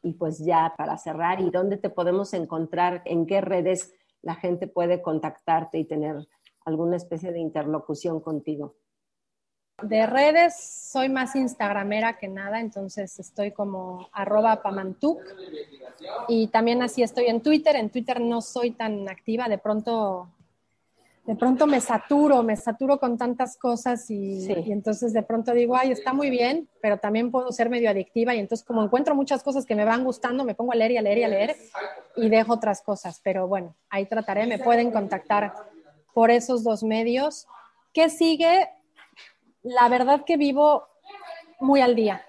y pues ya para cerrar, ¿y dónde te podemos encontrar? ¿En qué redes la gente puede contactarte y tener alguna especie de interlocución contigo? De redes soy más instagramera que nada, entonces estoy como arroba pamantuk y también así estoy en Twitter. En Twitter no soy tan activa, de pronto de pronto me saturo, me saturo con tantas cosas y, entonces de pronto digo, ay, está muy bien, pero también puedo ser medio adictiva y entonces como encuentro muchas cosas que me van gustando, me pongo a leer y a leer y a leer y dejo otras cosas, pero bueno, ahí trataré, me pueden contactar por esos dos medios. ¿Qué sigue? La verdad que vivo muy al día.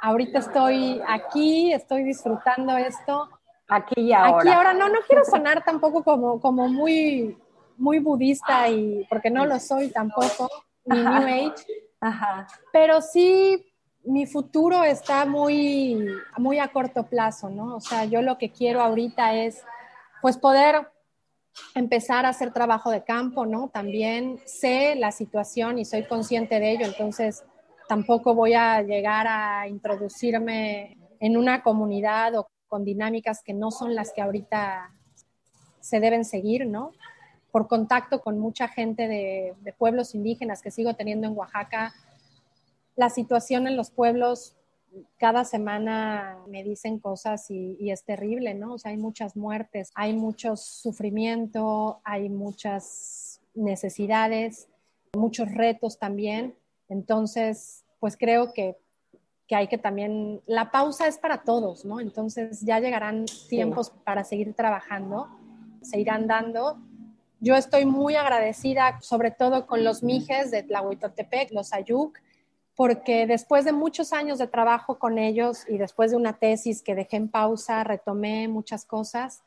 Ahorita estoy aquí, estoy disfrutando esto. Aquí y ahora. Aquí ahora, no, no quiero sonar tampoco como, como muy muy budista y porque no lo soy tampoco, ni New Age. Ajá. Pero sí, mi futuro está muy, muy a corto plazo, ¿no? O sea, yo lo que quiero ahorita es, pues, poder empezar a hacer trabajo de campo, ¿no? También sé la situación y soy consciente de ello, entonces tampoco voy a llegar a introducirme en una comunidad o con dinámicas que no son las que ahorita se deben seguir, ¿no? Por contacto con mucha gente de, pueblos indígenas que sigo teniendo en Oaxaca, la situación en los pueblos cada semana me dicen cosas y, es terrible, ¿no? O sea, hay muchas muertes, hay mucho sufrimiento, hay muchas necesidades, muchos retos también. Entonces, pues creo que, que hay que también, la pausa es para todos, ¿no? Entonces ya llegarán tiempos para seguir trabajando, se irán dando yo estoy muy agradecida, sobre todo con los mijes de Tlahuitotepec, los Ayuk, porque después de muchos años de trabajo con ellos y después de una tesis que dejé en pausa, retomé muchas cosas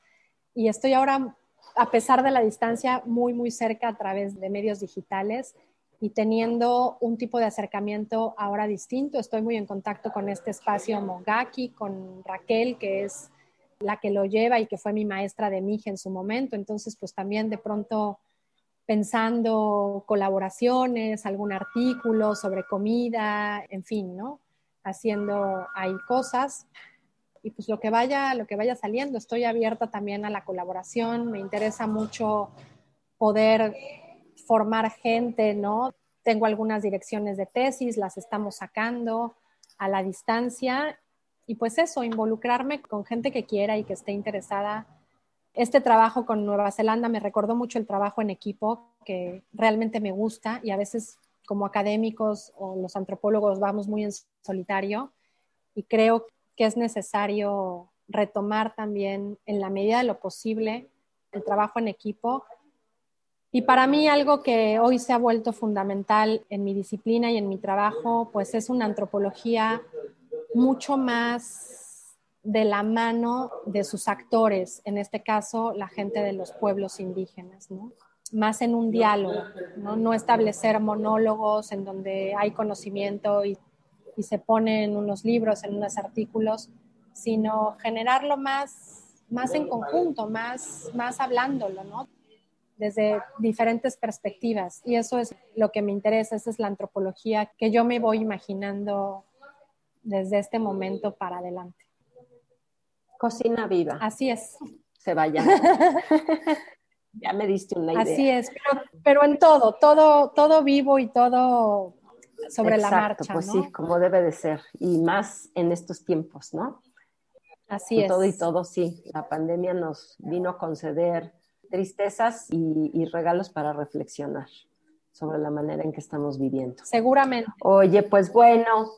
y estoy ahora, a pesar de la distancia, muy, muy cerca a través de medios digitales y teniendo un tipo de acercamiento ahora distinto. Estoy muy en contacto con este espacio Mogaki, con Raquel, que es la que lo lleva y que fue mi maestra de Mije en su momento. Entonces, pues también de pronto pensando colaboraciones, algún artículo sobre comida, en fin, ¿no? Haciendo ahí cosas. Y pues lo que vaya, lo que vaya saliendo, estoy abierta también a la colaboración, me interesa mucho poder formar gente, ¿no? Tengo algunas direcciones de tesis, las estamos sacando a la distancia y pues eso, involucrarme con gente que quiera y que esté interesada. Este trabajo con Nueva Zelanda me recordó mucho el trabajo en equipo, que realmente me gusta y a veces como académicos o los antropólogos vamos muy en solitario y creo que es necesario retomar también en la medida de lo posible el trabajo en equipo. Y para mí algo que hoy se ha vuelto fundamental en mi disciplina y en mi trabajo, pues es una antropología mucho más de la mano de sus actores, en este caso la gente de los pueblos indígenas, más en un diálogo, ¿no? establecer monólogos en donde hay conocimiento y, se ponen unos libros, en unos artículos, sino generarlo más, más en conjunto, más, más hablándolo, desde diferentes perspectivas. Y eso es lo que me interesa, esa es la antropología que yo me voy imaginando desde este momento para adelante. Cocina viva. Así es. Se vaya. ya me diste una idea. Así es, pero, en todo, todo, todo vivo y todo sobre la marcha. Pues sí, como debe de ser. Y más en estos tiempos, ¿no? Así es. Todo y todo, sí. La pandemia nos vino a conceder tristezas y, y regalos para reflexionar sobre la manera en que estamos viviendo. Seguramente. Oye, pues bueno,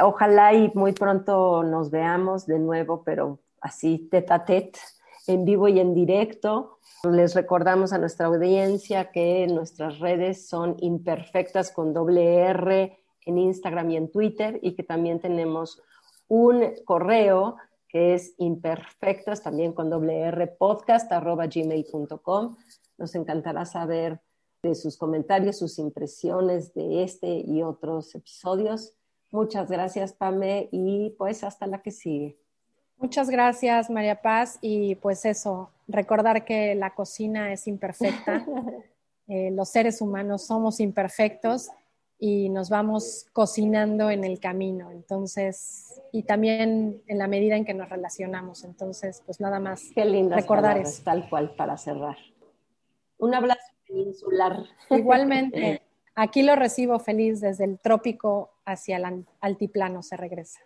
ojalá y muy pronto nos veamos de nuevo, pero así tete a tete, en vivo y en directo. Les recordamos a nuestra audiencia que nuestras redes son imperfectas con doble R en Instagram y en Twitter y que también tenemos un correo que es imperfectas también con doble R podcast arroba gmail.com. Nos encantará saber de sus comentarios, sus impresiones de este y otros episodios. Muchas gracias, Pame, y pues hasta la que sigue. Muchas gracias, María Paz, y pues eso, recordar que la cocina es imperfecta, eh, los seres humanos somos imperfectos y nos vamos cocinando en el camino, entonces, y también en la medida en que nos relacionamos, entonces, pues nada más Qué recordar eso. Tal cual para cerrar. Un abrazo peninsular. Igualmente, aquí lo recibo feliz desde el trópico hacia el altiplano se regresa.